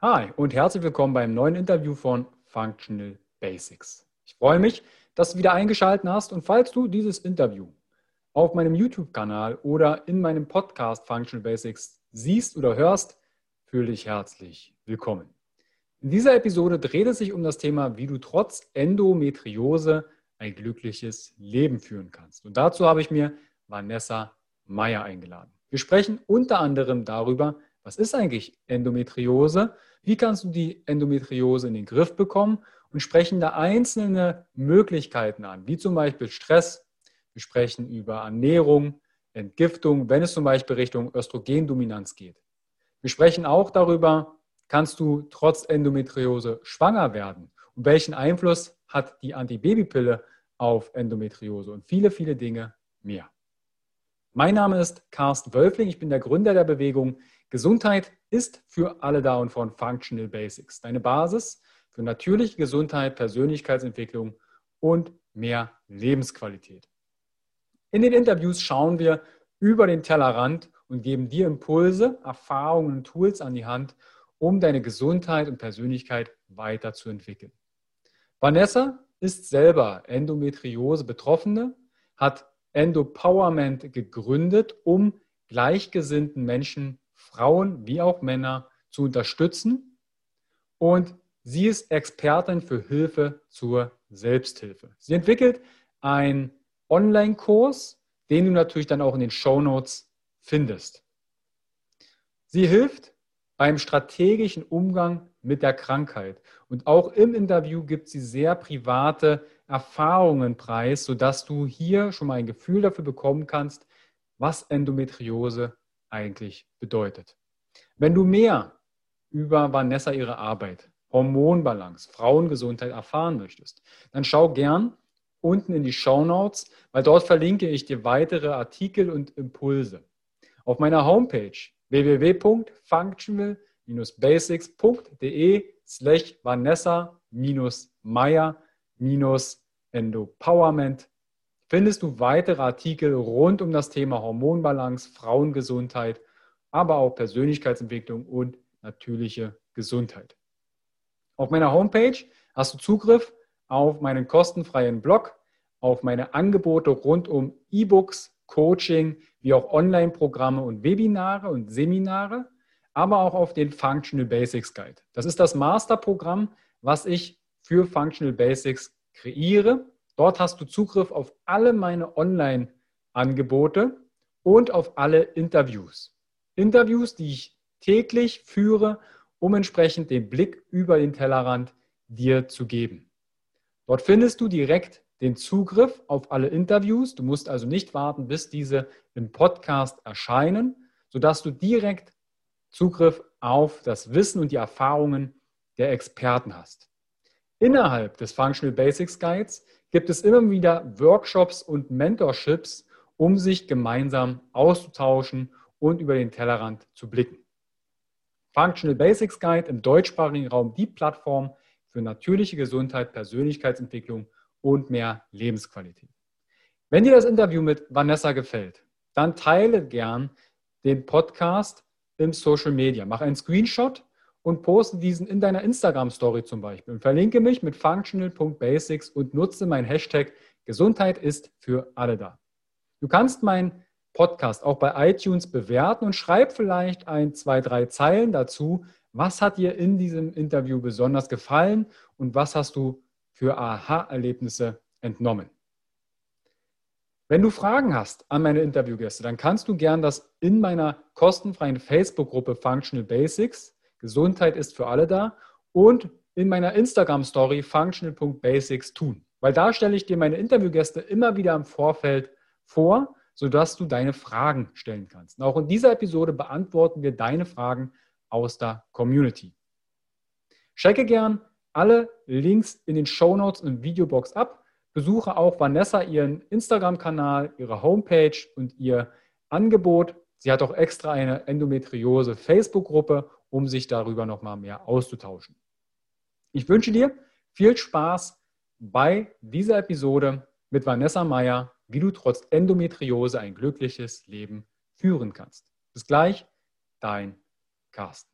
Hi und herzlich willkommen beim neuen Interview von Functional Basics. Ich freue mich, dass du wieder eingeschaltet hast und falls du dieses Interview auf meinem YouTube-Kanal oder in meinem Podcast Functional Basics siehst oder hörst, fühle dich herzlich willkommen. In dieser Episode dreht es sich um das Thema, wie du trotz Endometriose ein glückliches Leben führen kannst. Und dazu habe ich mir Vanessa Meyer eingeladen. Wir sprechen unter anderem darüber, was ist eigentlich Endometriose, wie kannst du die Endometriose in den Griff bekommen und sprechen da einzelne Möglichkeiten an, wie zum Beispiel Stress. Wir sprechen über Ernährung, Entgiftung, wenn es zum Beispiel Richtung Östrogendominanz geht. Wir sprechen auch darüber, kannst du trotz Endometriose schwanger werden und welchen Einfluss hat die Antibabypille auf Endometriose und viele, viele Dinge mehr. Mein Name ist Carsten Wölfling, ich bin der Gründer der Bewegung Gesundheit ist für alle da und von Functional Basics. Deine Basis für natürliche Gesundheit, Persönlichkeitsentwicklung und mehr Lebensqualität. In den Interviews schauen wir über den Tellerrand und geben dir Impulse, Erfahrungen und Tools an die Hand, um deine Gesundheit und Persönlichkeit weiterzuentwickeln. Vanessa ist selber Endometriose-Betroffene, hat Endopowerment gegründet, um gleichgesinnten Menschen Frauen wie auch Männer zu unterstützen. Und sie ist Expertin für Hilfe zur Selbsthilfe. Sie entwickelt einen Online-Kurs, den du natürlich dann auch in den Show Notes findest. Sie hilft beim strategischen Umgang mit der Krankheit. Und auch im Interview gibt sie sehr private Erfahrungen preis, sodass du hier schon mal ein Gefühl dafür bekommen kannst, was Endometriose eigentlich bedeutet. Wenn du mehr über Vanessa ihre Arbeit, Hormonbalance, Frauengesundheit erfahren möchtest, dann schau gern unten in die Show Notes, weil dort verlinke ich dir weitere Artikel und Impulse. Auf meiner Homepage www.functional-basics.de slash Vanessa-Meyer-Endopowerment findest du weitere Artikel rund um das Thema Hormonbalance, Frauengesundheit, aber auch Persönlichkeitsentwicklung und natürliche Gesundheit. Auf meiner Homepage hast du Zugriff auf meinen kostenfreien Blog, auf meine Angebote rund um E-Books, Coaching, wie auch Online-Programme und Webinare und Seminare, aber auch auf den Functional Basics Guide. Das ist das Masterprogramm, was ich für Functional Basics kreiere Dort hast du Zugriff auf alle meine Online-Angebote und auf alle Interviews. Interviews, die ich täglich führe, um entsprechend den Blick über den Tellerrand dir zu geben. Dort findest du direkt den Zugriff auf alle Interviews. Du musst also nicht warten, bis diese im Podcast erscheinen, sodass du direkt Zugriff auf das Wissen und die Erfahrungen der Experten hast. Innerhalb des Functional Basics Guides gibt es immer wieder Workshops und Mentorships, um sich gemeinsam auszutauschen und über den Tellerrand zu blicken. Functional Basics Guide im deutschsprachigen Raum die Plattform für natürliche Gesundheit, Persönlichkeitsentwicklung und mehr Lebensqualität. Wenn dir das Interview mit Vanessa gefällt, dann teile gern den Podcast im Social Media. Mach einen Screenshot und poste diesen in deiner Instagram-Story zum Beispiel und verlinke mich mit functional.basics und nutze mein Hashtag Gesundheit ist für alle da. Du kannst meinen Podcast auch bei iTunes bewerten und schreib vielleicht ein, zwei, drei Zeilen dazu. Was hat dir in diesem Interview besonders gefallen und was hast du für Aha-Erlebnisse entnommen? Wenn du Fragen hast an meine Interviewgäste, dann kannst du gern das in meiner kostenfreien Facebook-Gruppe Functional Basics Gesundheit ist für alle da und in meiner Instagram-Story functional.basics tun. Weil da stelle ich dir meine Interviewgäste immer wieder im Vorfeld vor, sodass du deine Fragen stellen kannst. Und auch in dieser Episode beantworten wir deine Fragen aus der Community. Checke gern alle Links in den Show Notes und Videobox ab. Besuche auch Vanessa ihren Instagram-Kanal, ihre Homepage und ihr Angebot. Sie hat auch extra eine Endometriose Facebook-Gruppe um sich darüber nochmal mehr auszutauschen. Ich wünsche dir viel Spaß bei dieser Episode mit Vanessa Meyer, wie du trotz Endometriose ein glückliches Leben führen kannst. Bis gleich, dein Carsten.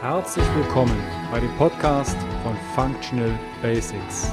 Herzlich willkommen bei dem Podcast von Functional Basics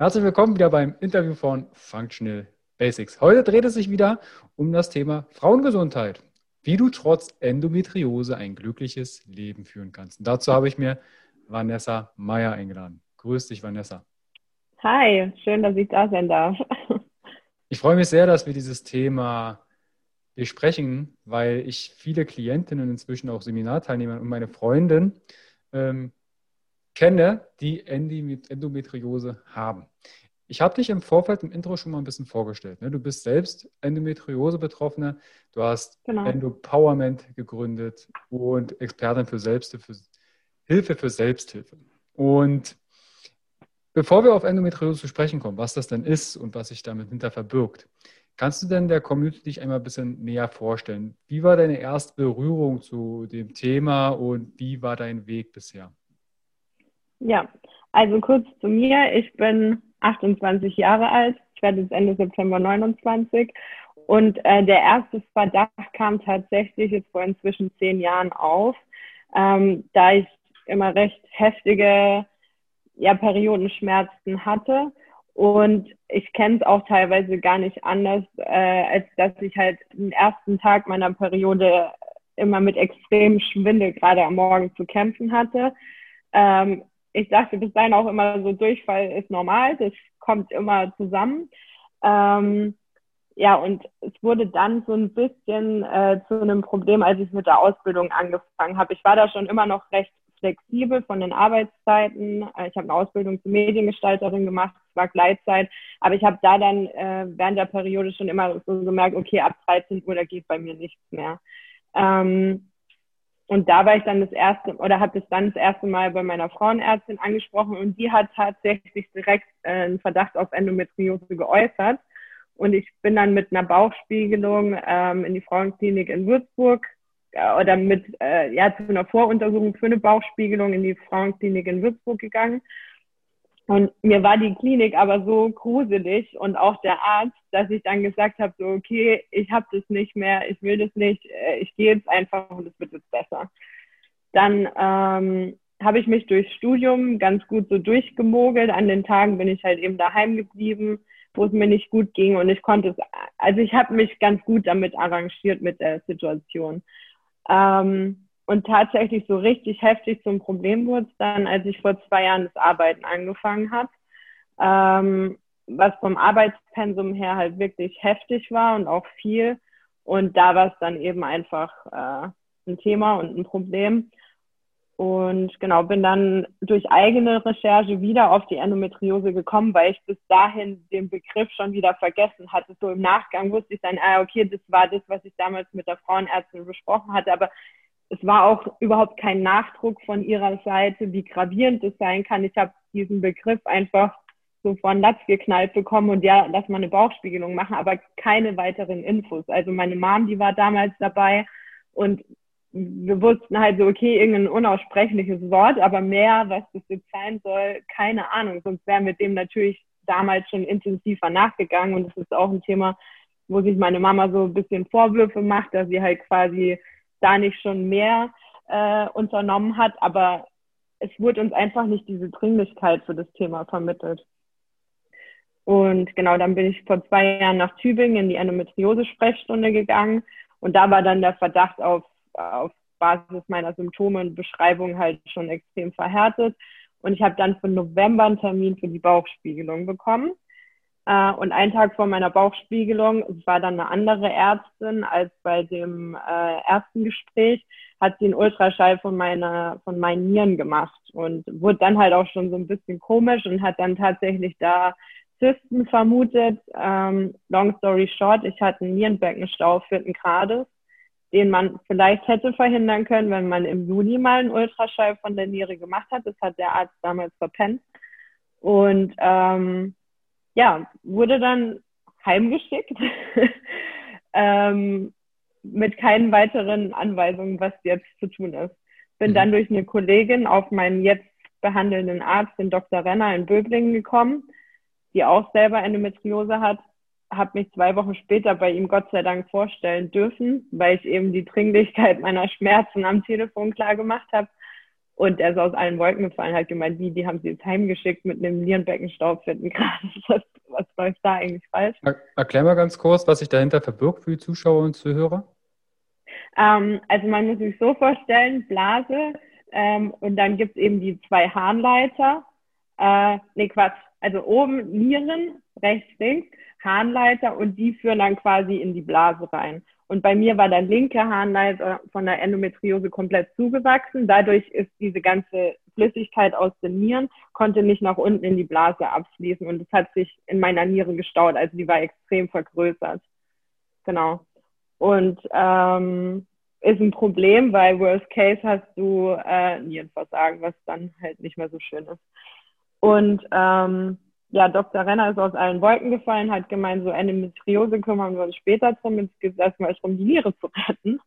Herzlich willkommen wieder beim Interview von Functional Basics. Heute dreht es sich wieder um das Thema Frauengesundheit. Wie du trotz Endometriose ein glückliches Leben führen kannst. Und dazu habe ich mir Vanessa Meyer eingeladen. Grüß dich, Vanessa. Hi, schön, dass ich da sein darf. Ich freue mich sehr, dass wir dieses Thema besprechen, weil ich viele Klientinnen, inzwischen auch Seminarteilnehmer und meine Freundin ähm, kenne, die Endometriose haben. Ich habe dich im Vorfeld im Intro schon mal ein bisschen vorgestellt. Ne? Du bist selbst Endometriose-Betroffene, du hast genau. Endopowerment gegründet und Expertin für Selbsthilfe, Hilfe für Selbsthilfe. Und bevor wir auf Endometriose zu sprechen kommen, was das denn ist und was sich damit hinter verbirgt, kannst du denn der Community dich einmal ein bisschen näher vorstellen? Wie war deine erste Berührung zu dem Thema und wie war dein Weg bisher? Ja, also kurz zu mir. Ich bin 28 Jahre alt. Ich werde jetzt Ende September 29. Und äh, der erste Verdacht kam tatsächlich jetzt vor inzwischen zehn Jahren auf, ähm, da ich immer recht heftige ja, Periodenschmerzen hatte. Und ich kenne es auch teilweise gar nicht anders, äh, als dass ich halt den ersten Tag meiner Periode immer mit extremem Schwindel gerade am Morgen zu kämpfen hatte. Ähm, ich dachte bis dahin auch immer so, Durchfall ist normal, das kommt immer zusammen. Ähm, ja, und es wurde dann so ein bisschen äh, zu einem Problem, als ich mit der Ausbildung angefangen habe. Ich war da schon immer noch recht flexibel von den Arbeitszeiten. Äh, ich habe eine Ausbildung zur Mediengestalterin gemacht, es war Gleitzeit, aber ich habe da dann äh, während der Periode schon immer so gemerkt, okay, ab 13 Uhr, da geht bei mir nichts mehr. Ähm, und da war ich dann das erste oder habe das dann das erste Mal bei meiner Frauenärztin angesprochen und die hat tatsächlich direkt äh, einen Verdacht auf Endometriose geäußert. Und ich bin dann mit einer Bauchspiegelung ähm, in die Frauenklinik in Würzburg äh, oder mit äh, ja zu einer Voruntersuchung für eine Bauchspiegelung in die Frauenklinik in Würzburg gegangen. Und mir war die Klinik aber so gruselig und auch der Arzt, dass ich dann gesagt habe, so, okay, ich habe das nicht mehr, ich will das nicht, äh, ich gehe jetzt einfach und es wird jetzt besser. Dann ähm, habe ich mich durchs Studium ganz gut so durchgemogelt. An den Tagen bin ich halt eben daheim geblieben, wo es mir nicht gut ging und ich konnte es, also ich habe mich ganz gut damit arrangiert mit der Situation. Ähm, und tatsächlich so richtig heftig zum Problem wurde es dann, als ich vor zwei Jahren das Arbeiten angefangen habe. Ähm, was vom Arbeitspensum her halt wirklich heftig war und auch viel. Und da war es dann eben einfach äh, ein Thema und ein Problem. Und genau, bin dann durch eigene Recherche wieder auf die Endometriose gekommen, weil ich bis dahin den Begriff schon wieder vergessen hatte. So im Nachgang wusste ich dann, ah, okay, das war das, was ich damals mit der Frauenärztin besprochen hatte, aber es war auch überhaupt kein Nachdruck von ihrer Seite, wie gravierend es sein kann. Ich habe diesen Begriff einfach so von Latz geknallt bekommen und ja, lass mal eine Bauchspiegelung machen, aber keine weiteren Infos. Also meine Mom, die war damals dabei und wir wussten halt so, okay, irgendein unaussprechliches Wort, aber mehr, was das jetzt sein soll, keine Ahnung. Sonst wären wir dem natürlich damals schon intensiver nachgegangen und es ist auch ein Thema, wo sich meine Mama so ein bisschen Vorwürfe macht, dass sie halt quasi da nicht schon mehr äh, unternommen hat, aber es wurde uns einfach nicht diese Dringlichkeit für das Thema vermittelt. Und genau, dann bin ich vor zwei Jahren nach Tübingen in die Endometriose-Sprechstunde gegangen und da war dann der Verdacht auf, auf Basis meiner Symptome und Beschreibung halt schon extrem verhärtet. Und ich habe dann für November einen Termin für die Bauchspiegelung bekommen. Äh, und einen Tag vor meiner Bauchspiegelung, war dann eine andere Ärztin als bei dem äh, ersten Gespräch, hat sie einen Ultraschall von meiner, von meinen Nieren gemacht und wurde dann halt auch schon so ein bisschen komisch und hat dann tatsächlich da Zysten vermutet. Ähm, long story short, ich hatte einen Nierenbeckenstau vierten Grades. den man vielleicht hätte verhindern können, wenn man im Juni mal einen Ultraschall von der Niere gemacht hat. Das hat der Arzt damals verpennt. Und ähm, ja, wurde dann heimgeschickt ähm, mit keinen weiteren Anweisungen, was jetzt zu tun ist. Bin mhm. dann durch eine Kollegin auf meinen jetzt behandelnden Arzt, den Dr. Renner in Böblingen gekommen, die auch selber Endometriose hat, habe mich zwei Wochen später bei ihm Gott sei Dank vorstellen dürfen, weil ich eben die Dringlichkeit meiner Schmerzen am Telefon klar gemacht habe. Und er ist aus allen Wolken gefallen, hat gemeint, wie, die haben sie jetzt heimgeschickt mit einem Nierenbeckenstaubfittengrad. Was, was läuft da eigentlich falsch? Erklär mal ganz kurz, was sich dahinter verbirgt für die Zuschauer und Zuhörer. Ähm, also man muss sich so vorstellen, Blase ähm, und dann gibt es eben die zwei Harnleiter. Äh, nee, Quatsch. Also oben Nieren, rechts, links Harnleiter und die führen dann quasi in die Blase rein. Und bei mir war der linke Harnleiter von der Endometriose komplett zugewachsen. Dadurch ist diese ganze Flüssigkeit aus den Nieren, konnte nicht nach unten in die Blase abfließen und es hat sich in meiner Niere gestaut. Also die war extrem vergrößert. Genau. Und ähm, ist ein Problem, weil Worst Case hast du äh, Nierenversagen, was dann halt nicht mehr so schön ist. Und ähm, ja, Dr. Renner ist aus allen Wolken gefallen, hat gemeint, so Endometriose kümmern wir uns später drum. Jetzt geht es erstmal darum, die Niere zu retten.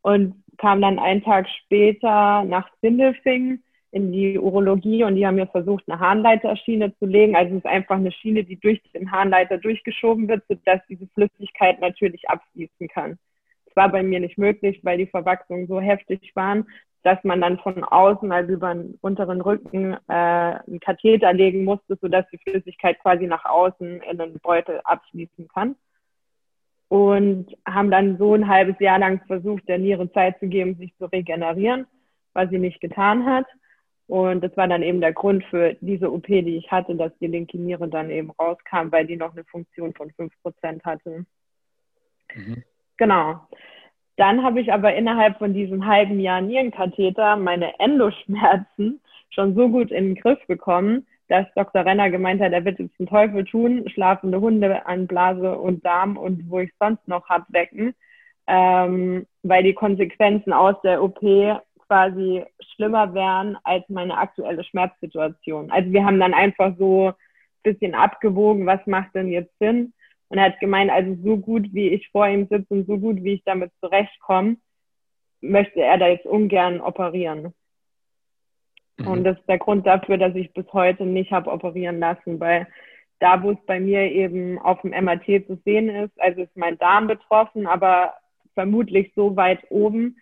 Und kam dann einen Tag später nach Sindelfingen in die Urologie und die haben mir versucht, eine Harnleiterschiene zu legen. Also es ist einfach eine Schiene, die durch den Harnleiter durchgeschoben wird, sodass diese Flüssigkeit natürlich abfließen kann. Das war bei mir nicht möglich, weil die Verwachsungen so heftig waren, dass man dann von außen, also über den unteren Rücken, äh, einen Katheter legen musste, sodass die Flüssigkeit quasi nach außen in den Beutel abfließen kann. Und haben dann so ein halbes Jahr lang versucht, der Niere Zeit zu geben, sich zu regenerieren, was sie nicht getan hat. Und das war dann eben der Grund für diese OP, die ich hatte, dass die linke Niere dann eben rauskam, weil die noch eine Funktion von 5% hatte. Mhm. Genau. Dann habe ich aber innerhalb von diesem halben Jahr Nierenkatheter meine Endoschmerzen schon so gut in den Griff bekommen, dass Dr. Renner gemeint hat, er wird jetzt den Teufel tun, schlafende Hunde an Blase und Darm und wo ich sonst noch hab wecken, ähm, weil die Konsequenzen aus der OP quasi schlimmer wären als meine aktuelle Schmerzsituation. Also wir haben dann einfach so ein bisschen abgewogen, was macht denn jetzt Sinn? Und er hat gemeint, also so gut wie ich vor ihm sitze und so gut wie ich damit zurechtkomme, möchte er da jetzt ungern operieren. Mhm. Und das ist der Grund dafür, dass ich bis heute nicht habe operieren lassen, weil da, wo es bei mir eben auf dem MRT zu sehen ist, also ist mein Darm betroffen, aber vermutlich so weit oben,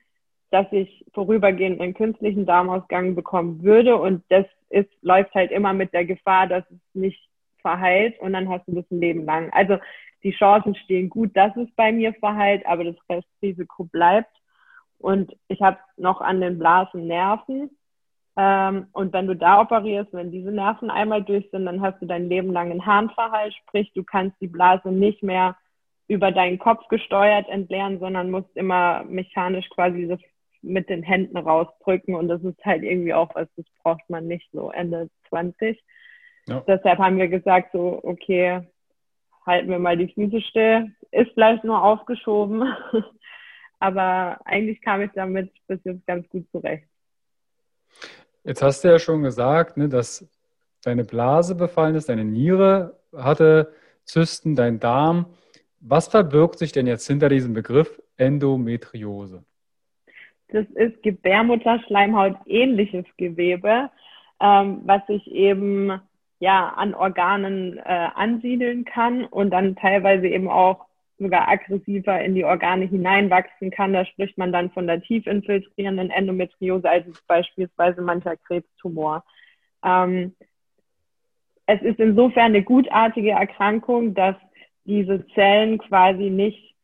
dass ich vorübergehend einen künstlichen Darmausgang bekommen würde. Und das ist, läuft halt immer mit der Gefahr, dass es nicht verheilt und dann hast du das ein Leben lang. Also die Chancen stehen gut, dass es bei mir verheilt, aber das Restrisiko bleibt. Und ich habe noch an den Blasen Nerven. Ähm, und wenn du da operierst, wenn diese Nerven einmal durch sind, dann hast du dein Leben lang einen Harnverhalt, sprich du kannst die Blase nicht mehr über deinen Kopf gesteuert entleeren, sondern musst immer mechanisch quasi das mit den Händen rausdrücken und das ist halt irgendwie auch was, das braucht man nicht so Ende 20. Ja. Deshalb haben wir gesagt, so, okay, halten wir mal die Füße still. Ist vielleicht nur aufgeschoben, aber eigentlich kam ich damit bis jetzt ganz gut zurecht. Jetzt hast du ja schon gesagt, ne, dass deine Blase befallen ist, deine Niere hatte Zysten, dein Darm. Was verbirgt sich denn jetzt hinter diesem Begriff Endometriose? Das ist Gebärmutterschleimhaut ähnliches Gewebe, ähm, was sich eben ja an Organen äh, ansiedeln kann und dann teilweise eben auch sogar aggressiver in die Organe hineinwachsen kann. Da spricht man dann von der tief infiltrierenden Endometriose, also beispielsweise mancher Krebstumor. Ähm, es ist insofern eine gutartige Erkrankung, dass diese Zellen quasi nicht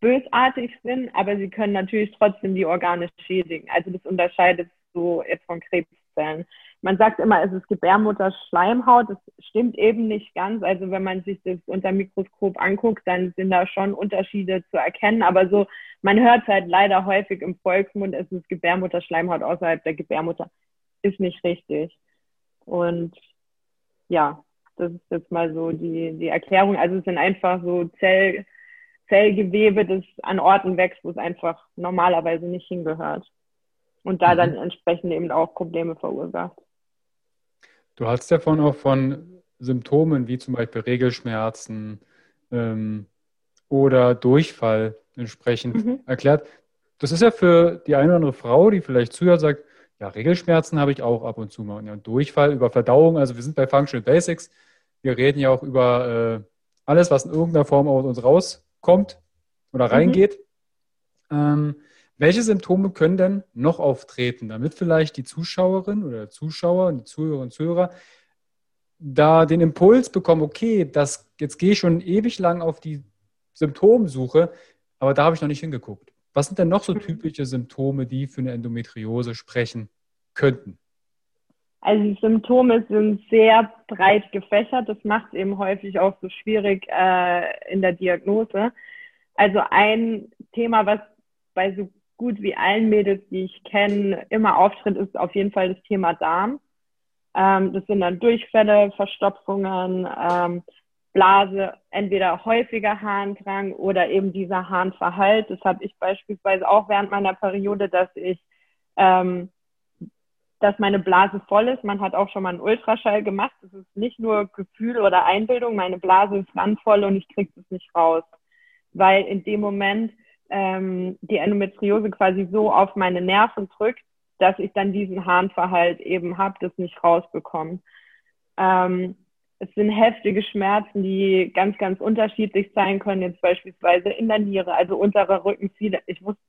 bösartig sind, aber sie können natürlich trotzdem die Organe schädigen. Also das unterscheidet so jetzt von Krebszellen man sagt immer, es ist Gebärmutterschleimhaut. Das stimmt eben nicht ganz. Also wenn man sich das unter Mikroskop anguckt, dann sind da schon Unterschiede zu erkennen. Aber so, man hört halt leider häufig im Volksmund, es ist Gebärmutterschleimhaut außerhalb der Gebärmutter. Ist nicht richtig. Und ja, das ist jetzt mal so die, die Erklärung. Also es sind einfach so Zellgewebe, das an Orten wächst, wo es einfach normalerweise nicht hingehört. Und da mhm. dann entsprechend eben auch Probleme verursacht. Du hast davon auch von Symptomen wie zum Beispiel Regelschmerzen ähm, oder Durchfall entsprechend mhm. erklärt. Das ist ja für die eine oder andere Frau, die vielleicht zuhört, sagt, ja, Regelschmerzen habe ich auch ab und zu mal. Ja, Durchfall über Verdauung, also wir sind bei Functional Basics. Wir reden ja auch über äh, alles, was in irgendeiner Form aus uns rauskommt oder mhm. reingeht. Mhm. Ähm, welche Symptome können denn noch auftreten, damit vielleicht die Zuschauerin oder Zuschauer, die Zuhörerinnen und Zuhörer da den Impuls bekommen, okay, das, jetzt gehe ich schon ewig lang auf die Symptomsuche, aber da habe ich noch nicht hingeguckt. Was sind denn noch so mhm. typische Symptome, die für eine Endometriose sprechen könnten? Also die Symptome sind sehr breit gefächert. Das macht es eben häufig auch so schwierig äh, in der Diagnose. Also ein Thema, was bei so gut wie allen Mädels, die ich kenne, immer auftritt, ist auf jeden Fall das Thema Darm. Ähm, das sind dann Durchfälle, Verstopfungen, ähm, Blase, entweder häufiger Harndrang oder eben dieser Harnverhalt. Das habe ich beispielsweise auch während meiner Periode, dass ich, ähm, dass meine Blase voll ist. Man hat auch schon mal einen Ultraschall gemacht. Das ist nicht nur Gefühl oder Einbildung. Meine Blase ist randvoll und ich kriege es nicht raus, weil in dem Moment ähm, die Endometriose quasi so auf meine Nerven drückt, dass ich dann diesen Harnverhalt eben habe, das nicht rausbekomme. Ähm, es sind heftige Schmerzen, die ganz, ganz unterschiedlich sein können, jetzt beispielsweise in der Niere, also unterer Rücken. Ich wusste,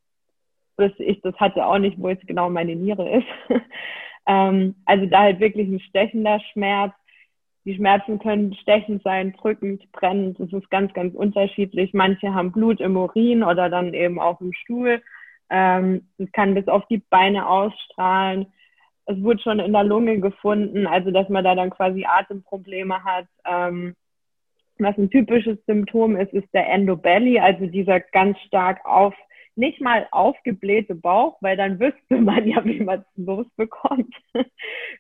bis ich das hatte auch nicht, wo jetzt genau meine Niere ist. ähm, also da halt wirklich ein stechender Schmerz, die Schmerzen können stechend sein, drückend, brennend. Das ist ganz, ganz unterschiedlich. Manche haben Blut im Urin oder dann eben auch im Stuhl. Ähm, es kann bis auf die Beine ausstrahlen. Es wurde schon in der Lunge gefunden, also dass man da dann quasi Atemprobleme hat. Ähm, was ein typisches Symptom ist, ist der Endobelly, also dieser ganz stark auf nicht mal aufgeblähte Bauch, weil dann wüsste man ja, wie man es losbekommt,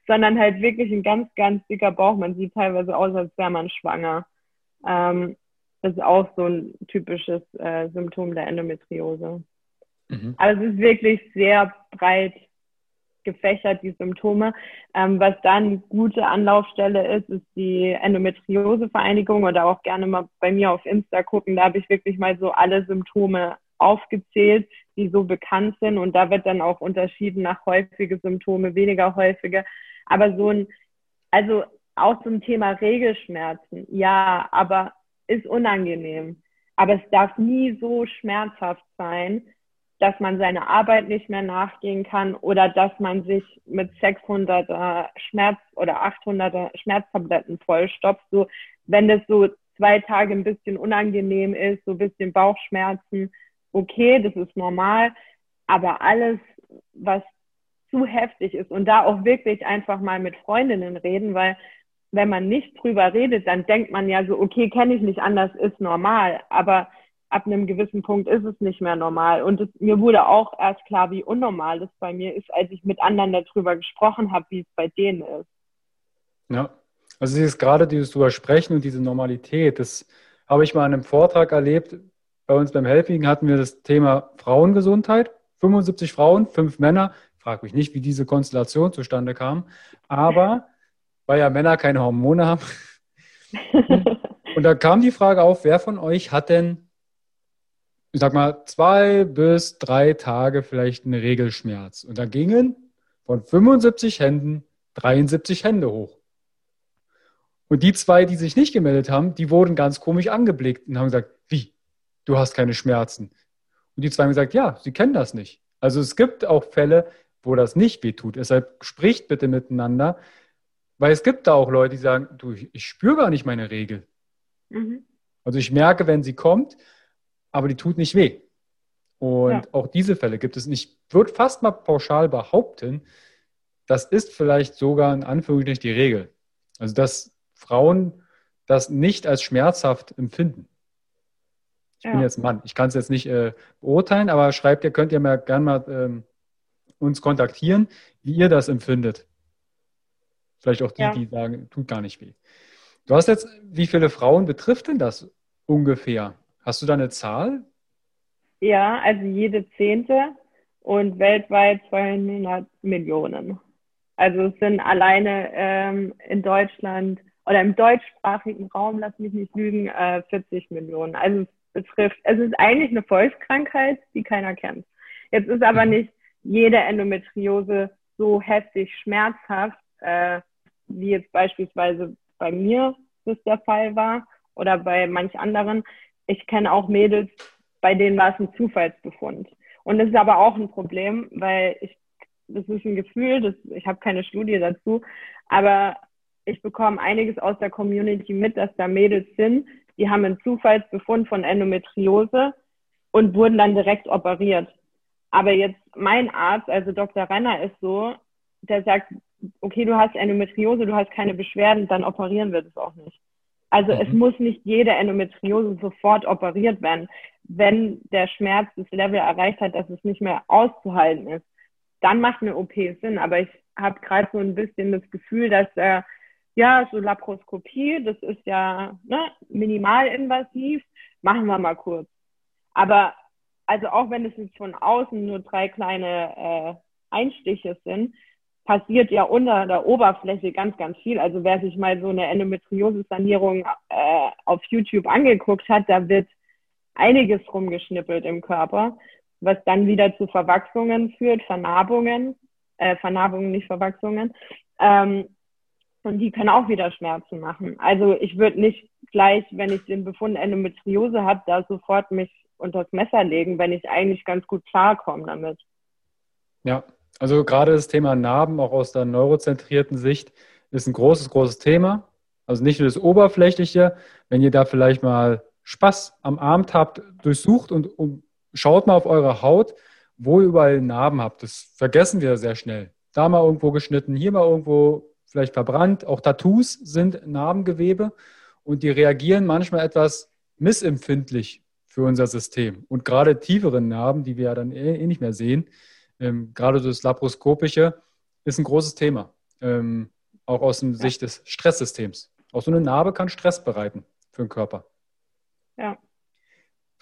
sondern halt wirklich ein ganz, ganz dicker Bauch. Man sieht teilweise aus, als wäre man schwanger. Ähm, das ist auch so ein typisches äh, Symptom der Endometriose. Mhm. Aber es ist wirklich sehr breit gefächert, die Symptome. Ähm, was dann gute Anlaufstelle ist, ist die Endometriose-Vereinigung oder auch gerne mal bei mir auf Insta gucken. Da habe ich wirklich mal so alle Symptome aufgezählt, die so bekannt sind. Und da wird dann auch unterschieden nach häufige Symptome, weniger häufige. Aber so ein, also auch zum Thema Regelschmerzen, ja, aber ist unangenehm. Aber es darf nie so schmerzhaft sein, dass man seine Arbeit nicht mehr nachgehen kann oder dass man sich mit 600er Schmerz oder 800er Schmerztabletten vollstopft. So, wenn das so zwei Tage ein bisschen unangenehm ist, so ein bisschen Bauchschmerzen, okay, das ist normal, aber alles, was zu heftig ist und da auch wirklich einfach mal mit Freundinnen reden, weil wenn man nicht drüber redet, dann denkt man ja so, okay, kenne ich nicht anders, ist normal, aber ab einem gewissen Punkt ist es nicht mehr normal. Und es, mir wurde auch erst klar, wie unnormal das bei mir ist, als ich mit anderen darüber gesprochen habe, wie es bei denen ist. Ja, also dieses gerade dieses drüber und diese Normalität, das habe ich mal in einem Vortrag erlebt, bei uns beim Helping hatten wir das Thema Frauengesundheit. 75 Frauen, fünf Männer. Frag mich nicht, wie diese Konstellation zustande kam. Aber weil ja Männer keine Hormone haben. Und da kam die Frage auf, wer von euch hat denn, ich sag mal, zwei bis drei Tage vielleicht einen Regelschmerz? Und da gingen von 75 Händen 73 Hände hoch. Und die zwei, die sich nicht gemeldet haben, die wurden ganz komisch angeblickt und haben gesagt, wie? Du hast keine Schmerzen. Und die zwei haben gesagt, ja, sie kennen das nicht. Also es gibt auch Fälle, wo das nicht wehtut. Deshalb spricht bitte miteinander, weil es gibt da auch Leute, die sagen, du, ich spüre gar nicht meine Regel. Mhm. Also ich merke, wenn sie kommt, aber die tut nicht weh. Und ja. auch diese Fälle gibt es nicht. Ich würde fast mal pauschal behaupten, das ist vielleicht sogar in Anführungsstrichen die Regel. Also dass Frauen das nicht als schmerzhaft empfinden. Ich ja. bin jetzt Mann. Ich kann es jetzt nicht äh, beurteilen, aber schreibt ihr, könnt ihr mir gerne mal ähm, uns kontaktieren, wie ihr das empfindet. Vielleicht auch die, ja. die sagen, tut gar nicht weh. Du hast jetzt, wie viele Frauen betrifft denn das ungefähr? Hast du da eine Zahl? Ja, also jede zehnte und weltweit 200 Millionen. Also es sind alleine ähm, in Deutschland oder im deutschsprachigen Raum, lass mich nicht lügen, äh, 40 Millionen. Also es betrifft, es ist eigentlich eine Volkskrankheit, die keiner kennt. Jetzt ist aber mhm. nicht jede Endometriose so heftig schmerzhaft, äh, wie jetzt beispielsweise bei mir das der Fall war oder bei manch anderen. Ich kenne auch Mädels, bei denen war es ein Zufallsbefund. Und das ist aber auch ein Problem, weil ich, das ist ein Gefühl, das, ich habe keine Studie dazu, aber ich bekomme einiges aus der Community mit, dass da Mädels sind, die haben einen Zufallsbefund von Endometriose und wurden dann direkt operiert. Aber jetzt mein Arzt, also Dr. Renner, ist so, der sagt, okay, du hast Endometriose, du hast keine Beschwerden, dann operieren wir das auch nicht. Also mhm. es muss nicht jede Endometriose sofort operiert werden. Wenn der Schmerz das Level erreicht hat, dass es nicht mehr auszuhalten ist, dann macht eine OP Sinn. Aber ich habe gerade so ein bisschen das Gefühl, dass äh, ja, so Laparoskopie, das ist ja ne, minimalinvasiv, machen wir mal kurz. Aber also auch wenn es jetzt von außen nur drei kleine äh, Einstiche sind, passiert ja unter der Oberfläche ganz, ganz viel. Also wer sich mal so eine Endometriose-Sanierung äh, auf YouTube angeguckt hat, da wird einiges rumgeschnippelt im Körper, was dann wieder zu Verwachsungen führt, Vernarbungen, äh, Vernarbungen, nicht Verwachsungen. Ähm, und die können auch wieder Schmerzen machen. Also ich würde nicht gleich, wenn ich den Befund Endometriose habe, da sofort mich unters Messer legen, wenn ich eigentlich ganz gut klarkomme damit. Ja, also gerade das Thema Narben, auch aus der neurozentrierten Sicht, ist ein großes, großes Thema. Also nicht nur das Oberflächliche, wenn ihr da vielleicht mal Spaß am Abend habt, durchsucht und, und schaut mal auf eure Haut, wo ihr überall Narben habt. Das vergessen wir sehr schnell. Da mal irgendwo geschnitten, hier mal irgendwo vielleicht verbrannt. Auch Tattoos sind Narbengewebe und die reagieren manchmal etwas missempfindlich für unser System. Und gerade tiefere Narben, die wir ja dann eh, eh nicht mehr sehen, ähm, gerade das Laparoskopische, ist ein großes Thema. Ähm, auch aus der ja. Sicht des Stresssystems. Auch so eine Narbe kann Stress bereiten für den Körper. Ja.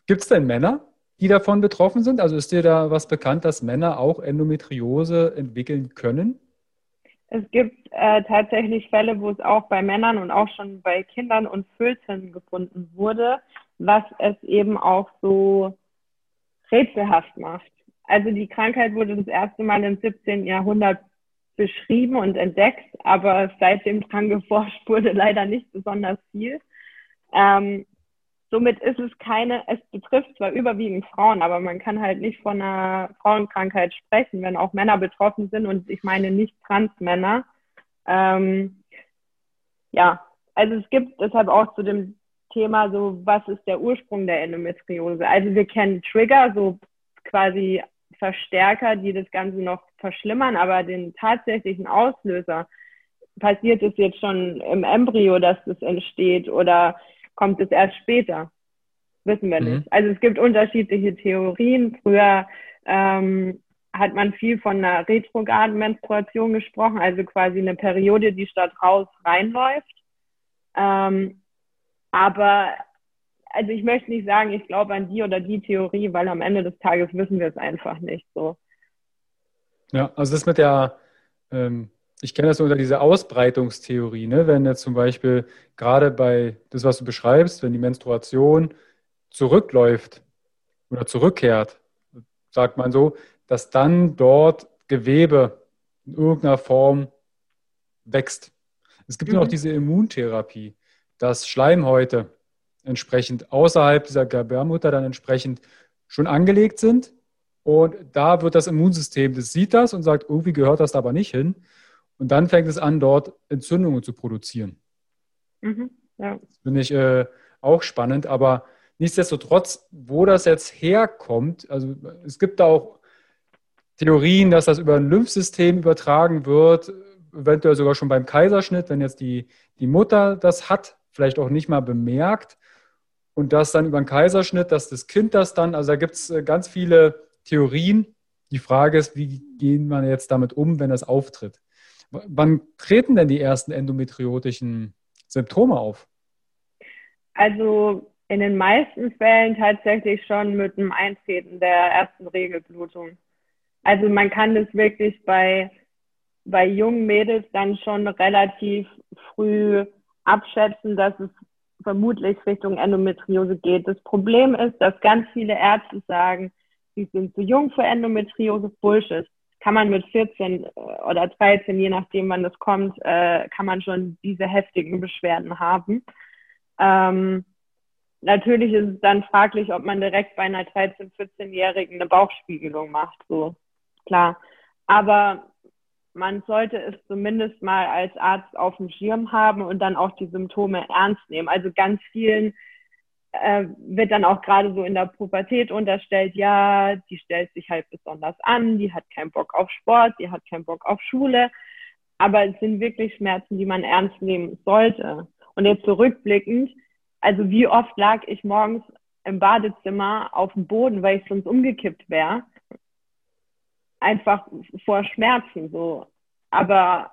Gibt es denn Männer, die davon betroffen sind? Also ist dir da was bekannt, dass Männer auch Endometriose entwickeln können? Es gibt äh, tatsächlich Fälle, wo es auch bei Männern und auch schon bei Kindern und Föten gefunden wurde, was es eben auch so rätselhaft macht. Also die Krankheit wurde das erste Mal im 17. Jahrhundert beschrieben und entdeckt, aber seitdem dran geforscht wurde leider nicht besonders viel. Ähm, somit ist es keine, es betrifft zwar überwiegend Frauen, aber man kann halt nicht von einer Frauenkrankheit sprechen, wenn auch Männer betroffen sind und ich meine nicht Transmänner. Ähm, ja, also es gibt deshalb auch zu dem Thema so, was ist der Ursprung der Endometriose? Also wir kennen Trigger, so quasi Verstärker, die das Ganze noch verschlimmern, aber den tatsächlichen Auslöser, passiert es jetzt schon im Embryo, dass das entsteht oder kommt es erst später? Wissen wir mhm. nicht. Also es gibt unterschiedliche Theorien. Früher ähm, hat man viel von einer retrograden Menstruation gesprochen, also quasi eine Periode, die statt raus reinläuft. Ähm, aber also ich möchte nicht sagen, ich glaube an die oder die Theorie, weil am Ende des Tages wissen wir es einfach nicht so. Ja, also das mit der, ähm, ich kenne das unter dieser Ausbreitungstheorie, ne? wenn jetzt zum Beispiel gerade bei das, was du beschreibst, wenn die Menstruation zurückläuft oder zurückkehrt, sagt man so, dass dann dort Gewebe in irgendeiner Form wächst. Es gibt mhm. noch diese Immuntherapie, dass Schleimhäute entsprechend außerhalb dieser Gebärmutter dann entsprechend schon angelegt sind. Und da wird das Immunsystem, das sieht das und sagt, irgendwie gehört das aber nicht hin. Und dann fängt es an, dort Entzündungen zu produzieren. Mhm, ja. Das finde ich äh, auch spannend, aber nichtsdestotrotz, wo das jetzt herkommt, also es gibt da auch Theorien, dass das über ein Lymphsystem übertragen wird, eventuell sogar schon beim Kaiserschnitt, wenn jetzt die, die Mutter das hat, vielleicht auch nicht mal bemerkt und das dann über den Kaiserschnitt, dass das Kind das dann, also da gibt es äh, ganz viele Theorien. Die Frage ist, wie gehen wir jetzt damit um, wenn das auftritt? Wann treten denn die ersten endometriotischen Symptome auf? Also In den meisten Fällen tatsächlich schon mit dem Eintreten der ersten Regelblutung. Also man kann das wirklich bei, bei jungen Mädels dann schon relativ früh abschätzen, dass es vermutlich Richtung Endometriose geht. Das Problem ist, dass ganz viele Ärzte sagen, sie sind zu jung für Endometriose. Bullshit. Kann man mit 14 äh, oder 13, je nachdem wann das kommt, äh, kann man schon diese heftigen Beschwerden haben. Ähm, natürlich ist es dann fraglich, ob man direkt bei einer 13-, 14-Jährigen eine Bauchspiegelung macht. So, klar. Aber man sollte es zumindest mal als Arzt auf dem Schirm haben und dann auch die Symptome ernst nehmen. Also ganz vielen äh, wird dann auch gerade so in der Pubertät unterstellt, ja, die stellt sich halt besonders an, die hat keinen Bock auf Sport, die hat keinen Bock auf Schule. Aber es sind wirklich Schmerzen, die man ernst nehmen sollte. Und jetzt zurückblickend, also wie oft lag ich morgens im Badezimmer auf dem Boden, weil ich sonst umgekippt wäre einfach vor Schmerzen so. Aber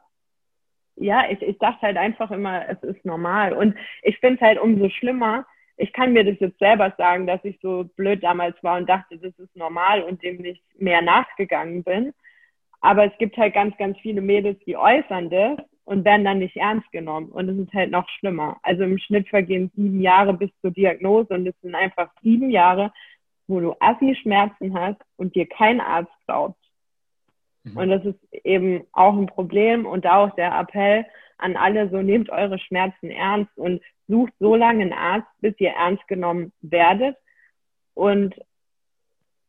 ja, ich, ich dachte halt einfach immer, es ist normal. Und ich finde es halt umso schlimmer. Ich kann mir das jetzt selber sagen, dass ich so blöd damals war und dachte, das ist normal und dem nicht mehr nachgegangen bin. Aber es gibt halt ganz, ganz viele Mädels, die äußern das und werden dann nicht ernst genommen. Und es ist halt noch schlimmer. Also im Schnitt vergehen sieben Jahre bis zur Diagnose und es sind einfach sieben Jahre, wo du Assi-Schmerzen hast und dir kein Arzt glaubt. Mhm. Und das ist eben auch ein Problem und da auch der Appell an alle, so nehmt eure Schmerzen ernst und sucht so lange einen Arzt, bis ihr ernst genommen werdet und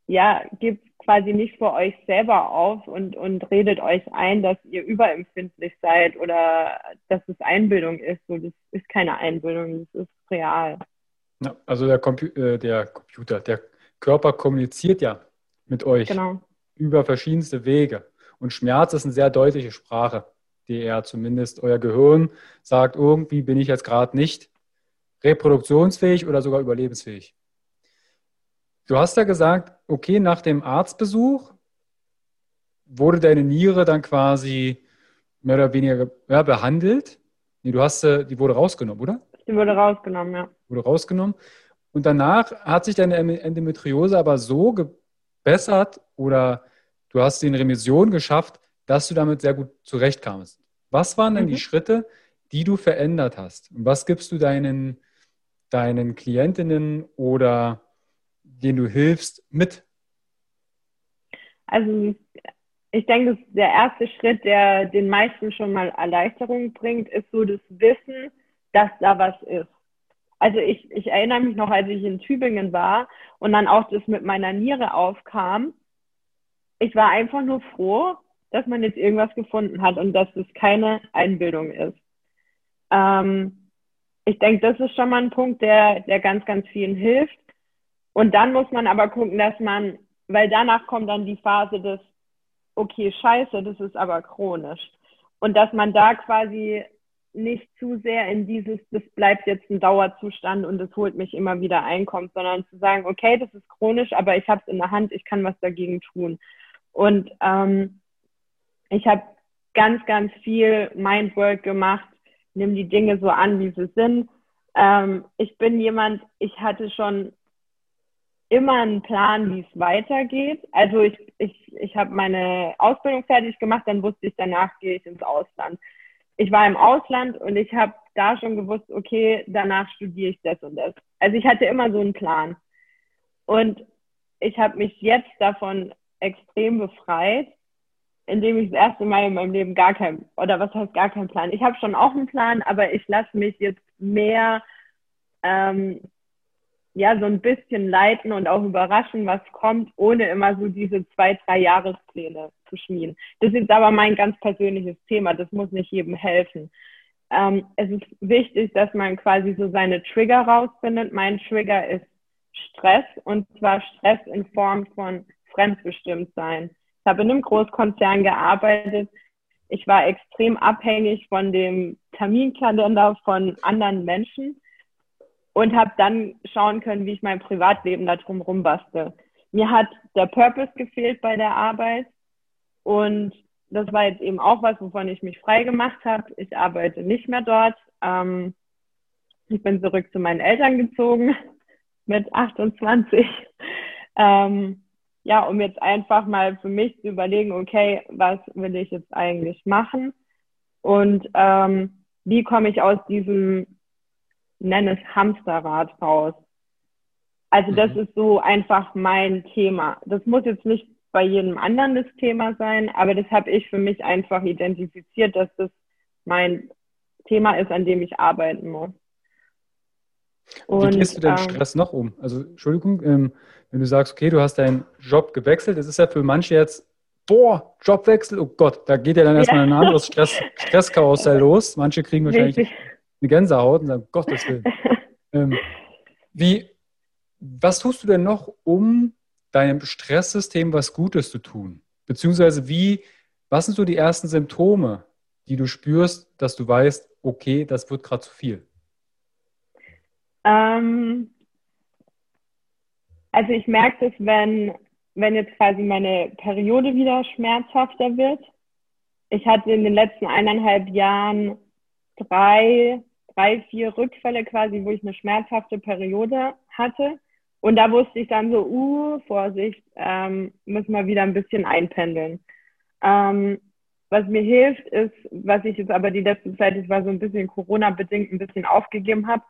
ja, gebt quasi nicht vor euch selber auf und, und redet euch ein, dass ihr überempfindlich seid oder dass es Einbildung ist. So, das ist keine Einbildung, das ist real. Ja, also der, Compu äh, der Computer, der Körper kommuniziert ja mit euch. Genau über verschiedenste Wege. Und Schmerz ist eine sehr deutliche Sprache, die er zumindest euer Gehirn sagt, irgendwie bin ich jetzt gerade nicht reproduktionsfähig oder sogar überlebensfähig. Du hast ja gesagt, okay, nach dem Arztbesuch wurde deine Niere dann quasi mehr oder weniger ja, behandelt. Nee, du hast, die wurde rausgenommen, oder? Die wurde rausgenommen, ja. Wurde rausgenommen. Und danach hat sich deine Endometriose aber so gebessert oder du hast sie in Remission geschafft, dass du damit sehr gut zurechtkamst. Was waren denn mhm. die Schritte, die du verändert hast? Und was gibst du deinen, deinen Klientinnen oder denen du hilfst mit? Also ich denke, der erste Schritt, der den meisten schon mal Erleichterung bringt, ist so das Wissen, dass da was ist. Also ich, ich erinnere mich noch, als ich in Tübingen war und dann auch das mit meiner Niere aufkam, ich war einfach nur froh, dass man jetzt irgendwas gefunden hat und dass es keine Einbildung ist. Ähm, ich denke, das ist schon mal ein Punkt, der, der ganz, ganz vielen hilft. Und dann muss man aber gucken, dass man, weil danach kommt dann die Phase des, okay, scheiße, das ist aber chronisch. Und dass man da quasi nicht zu sehr in dieses, das bleibt jetzt ein Dauerzustand und es holt mich immer wieder einkommt, sondern zu sagen, okay, das ist chronisch, aber ich habe es in der Hand, ich kann was dagegen tun. Und ähm, ich habe ganz, ganz viel Mindwork gemacht, nimm die Dinge so an, wie sie sind. Ähm, ich bin jemand, ich hatte schon immer einen Plan, wie es weitergeht. Also ich, ich, ich habe meine Ausbildung fertig gemacht, dann wusste ich, danach gehe ich ins Ausland. Ich war im Ausland und ich habe da schon gewusst, okay, danach studiere ich das und das. Also ich hatte immer so einen Plan. Und ich habe mich jetzt davon extrem befreit, indem ich das erste Mal in meinem Leben gar kein, oder was heißt gar keinen Plan? Ich habe schon auch einen Plan, aber ich lasse mich jetzt mehr, ähm, ja, so ein bisschen leiten und auch überraschen, was kommt, ohne immer so diese zwei, drei Jahrespläne zu schmieden. Das ist aber mein ganz persönliches Thema. Das muss nicht jedem helfen. Ähm, es ist wichtig, dass man quasi so seine Trigger rausfindet. Mein Trigger ist Stress und zwar Stress in Form von fremdbestimmt sein. Ich habe in einem Großkonzern gearbeitet. Ich war extrem abhängig von dem Terminkalender von anderen Menschen und habe dann schauen können, wie ich mein Privatleben da drum bastel. Mir hat der Purpose gefehlt bei der Arbeit und das war jetzt eben auch was, wovon ich mich frei gemacht habe. Ich arbeite nicht mehr dort. Ähm, ich bin zurück zu meinen Eltern gezogen mit 28. Ähm, ja, um jetzt einfach mal für mich zu überlegen, okay, was will ich jetzt eigentlich machen und ähm, wie komme ich aus diesem, nenne es Hamsterrad raus. Also das mhm. ist so einfach mein Thema. Das muss jetzt nicht bei jedem anderen das Thema sein, aber das habe ich für mich einfach identifiziert, dass das mein Thema ist, an dem ich arbeiten muss. Und, Wie gehst du den ähm, Stress noch um? Also, Entschuldigung, ähm, wenn du sagst, okay, du hast deinen Job gewechselt, das ist ja für manche jetzt, boah, Jobwechsel, oh Gott, da geht ja dann erstmal ja. ein anderes Stress, Stresskarussell los. Manche kriegen wahrscheinlich Richtig. eine Gänsehaut und sagen, Gottes Willen. ähm, wie, was tust du denn noch, um deinem Stresssystem was Gutes zu tun? Beziehungsweise wie, was sind so die ersten Symptome, die du spürst, dass du weißt, okay, das wird gerade zu viel? Ähm, also ich merke das, wenn, wenn jetzt quasi meine Periode wieder schmerzhafter wird. Ich hatte in den letzten eineinhalb Jahren drei, drei, vier Rückfälle quasi, wo ich eine schmerzhafte Periode hatte. Und da wusste ich dann so, uh, Vorsicht, ähm, müssen wir wieder ein bisschen einpendeln. Ähm, was mir hilft, ist, was ich jetzt aber die letzte Zeit, ich war so ein bisschen Corona-bedingt ein bisschen aufgegeben habe,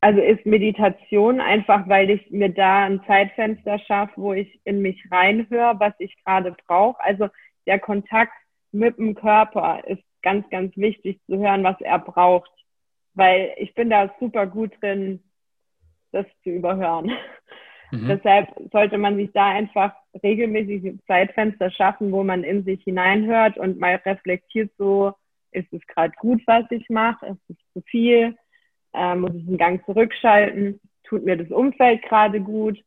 also ist Meditation einfach, weil ich mir da ein Zeitfenster schaffe, wo ich in mich reinhöre, was ich gerade brauche. Also der Kontakt mit dem Körper ist ganz, ganz wichtig zu hören, was er braucht. Weil ich bin da super gut drin, das zu überhören. Mhm. Deshalb sollte man sich da einfach regelmäßig Zeitfenster schaffen, wo man in sich hineinhört und mal reflektiert so, ist es gerade gut, was ich mache? Ist es zu viel? Ähm, muss ich einen Gang zurückschalten, tut mir das Umfeld gerade gut,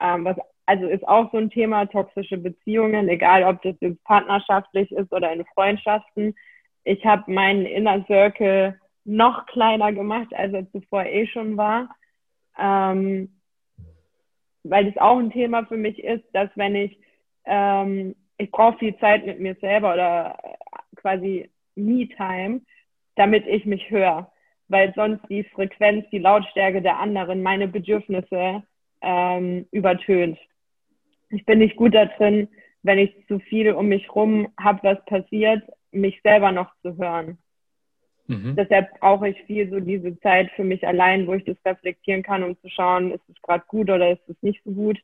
ähm, was also ist auch so ein Thema toxische Beziehungen, egal ob das jetzt partnerschaftlich ist oder in Freundschaften. Ich habe meinen Inner Circle noch kleiner gemacht, als er zuvor eh schon war, ähm, weil das auch ein Thema für mich ist, dass wenn ich ähm, ich brauche viel Zeit mit mir selber oder quasi Me-Time, damit ich mich höre weil sonst die Frequenz, die Lautstärke der anderen meine Bedürfnisse ähm, übertönt. Ich bin nicht gut da drin, wenn ich zu viel um mich rum habe, was passiert, mich selber noch zu hören. Mhm. Deshalb brauche ich viel so diese Zeit für mich allein, wo ich das reflektieren kann, um zu schauen, ist es gerade gut oder ist es nicht so gut.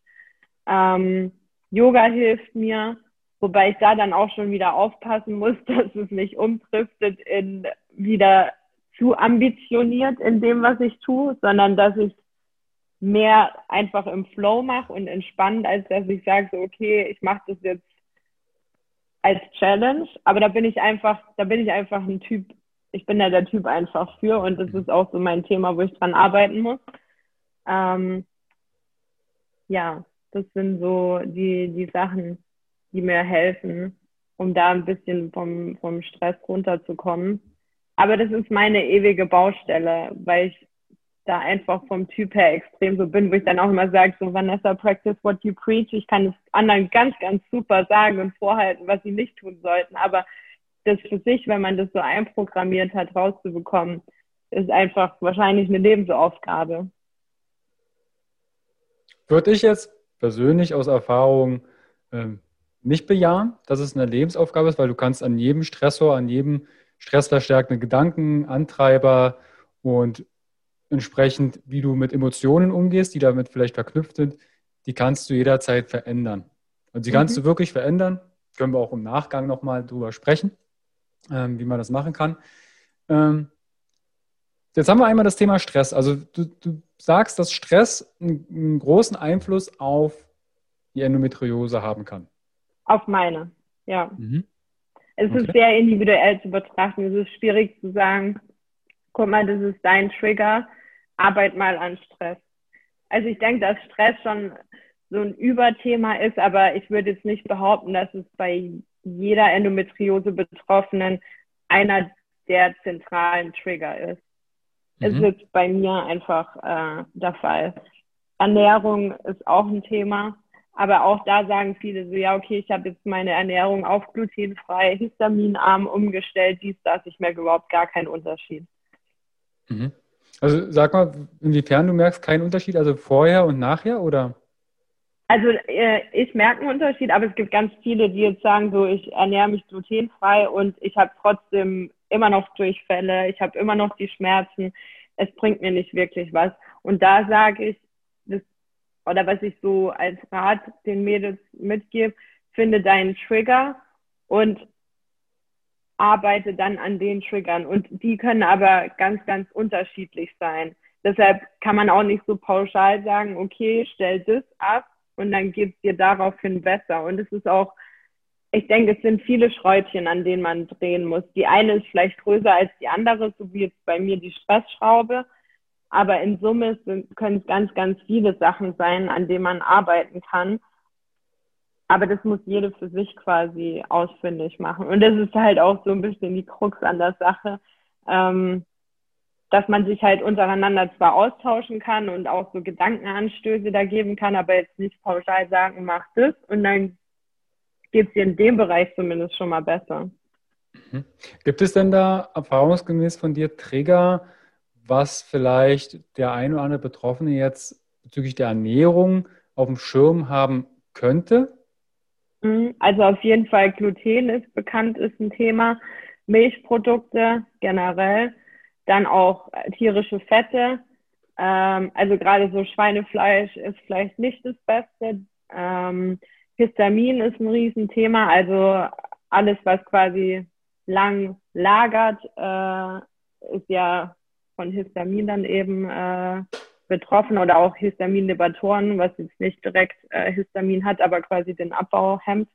Ähm, Yoga hilft mir, wobei ich da dann auch schon wieder aufpassen muss, dass es nicht umdriftet in wieder zu ambitioniert in dem, was ich tue, sondern dass ich mehr einfach im Flow mache und entspannt, als dass ich sage, so, okay, ich mache das jetzt als Challenge. Aber da bin ich einfach, da bin ich einfach ein Typ, ich bin da der Typ einfach für und das ist auch so mein Thema, wo ich dran arbeiten muss. Ähm, ja, das sind so die, die Sachen, die mir helfen, um da ein bisschen vom, vom Stress runterzukommen. Aber das ist meine ewige Baustelle, weil ich da einfach vom Typ her extrem so bin, wo ich dann auch immer sage, so Vanessa, practice what you preach. Ich kann es anderen ganz, ganz super sagen und vorhalten, was sie nicht tun sollten. Aber das für sich, wenn man das so einprogrammiert hat, rauszubekommen, ist einfach wahrscheinlich eine Lebensaufgabe. Würde ich jetzt persönlich aus Erfahrung ähm, nicht bejahen, dass es eine Lebensaufgabe ist, weil du kannst an jedem Stressor, an jedem stressverstärkende Gedanken, Antreiber und entsprechend, wie du mit Emotionen umgehst, die damit vielleicht verknüpft sind, die kannst du jederzeit verändern. Und die mhm. kannst du wirklich verändern. Können wir auch im Nachgang nochmal drüber sprechen, ähm, wie man das machen kann. Ähm, jetzt haben wir einmal das Thema Stress. Also du, du sagst, dass Stress einen, einen, großen Einfluss auf die Endometriose haben kann. Auf meine, ja. Mhm. Es okay. ist sehr individuell zu betrachten. Es ist schwierig zu sagen, guck mal, das ist dein Trigger, arbeit mal an Stress. Also ich denke, dass Stress schon so ein Überthema ist, aber ich würde jetzt nicht behaupten, dass es bei jeder Endometriose-Betroffenen einer der zentralen Trigger ist. Mhm. Es ist bei mir einfach äh, der Fall. Ernährung ist auch ein Thema. Aber auch da sagen viele so, ja, okay, ich habe jetzt meine Ernährung auf glutenfrei, histaminarm umgestellt, dies, das, ich merke überhaupt gar keinen Unterschied. Mhm. Also sag mal, inwiefern du merkst keinen Unterschied, also vorher und nachher oder? Also äh, ich merke einen Unterschied, aber es gibt ganz viele, die jetzt sagen, so ich ernähre mich glutenfrei und ich habe trotzdem immer noch Durchfälle, ich habe immer noch die Schmerzen, es bringt mir nicht wirklich was. Und da sage ich, oder was ich so als Rat den Mädels mitgebe, finde deinen Trigger und arbeite dann an den Triggern. Und die können aber ganz, ganz unterschiedlich sein. Deshalb kann man auch nicht so pauschal sagen, okay, stell das ab und dann geht's dir daraufhin besser. Und es ist auch, ich denke, es sind viele Schräubchen, an denen man drehen muss. Die eine ist vielleicht größer als die andere, so wie jetzt bei mir die Stressschraube. Aber in Summe können es ganz, ganz viele Sachen sein, an denen man arbeiten kann. Aber das muss jede für sich quasi ausfindig machen. Und das ist halt auch so ein bisschen die Krux an der Sache, ähm, dass man sich halt untereinander zwar austauschen kann und auch so Gedankenanstöße da geben kann, aber jetzt nicht pauschal sagen, mach das und dann geht es dir in dem Bereich zumindest schon mal besser. Mhm. Gibt es denn da erfahrungsgemäß von dir Trigger, was vielleicht der ein oder andere Betroffene jetzt bezüglich der Ernährung auf dem Schirm haben könnte? Mhm. Also auf jeden Fall Gluten ist bekannt, ist ein Thema. Milchprodukte generell, dann auch äh, tierische Fette. Ähm, also gerade so Schweinefleisch ist vielleicht nicht das Beste. Ähm, Histamin ist ein Riesenthema, also alles, was quasi lang lagert, äh, ist ja von Histamin dann eben äh, betroffen oder auch Histaminlibatoren, was jetzt nicht direkt äh, Histamin hat, aber quasi den Abbau hemmt.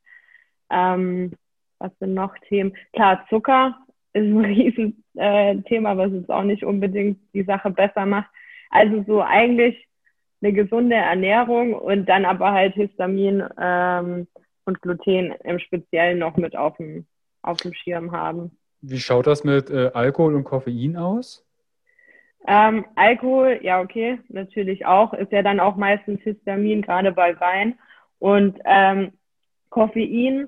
Ähm, was sind noch Themen? Klar, Zucker ist ein Riesenthema, äh, was jetzt auch nicht unbedingt die Sache besser macht. Also so eigentlich eine gesunde Ernährung und dann aber halt Histamin ähm, und Gluten im Speziellen noch mit auf dem, auf dem Schirm haben. Wie schaut das mit äh, Alkohol und Koffein aus? Ähm, Alkohol, ja, okay, natürlich auch. Ist ja dann auch meistens Histamin, gerade bei Wein. Und ähm, Koffein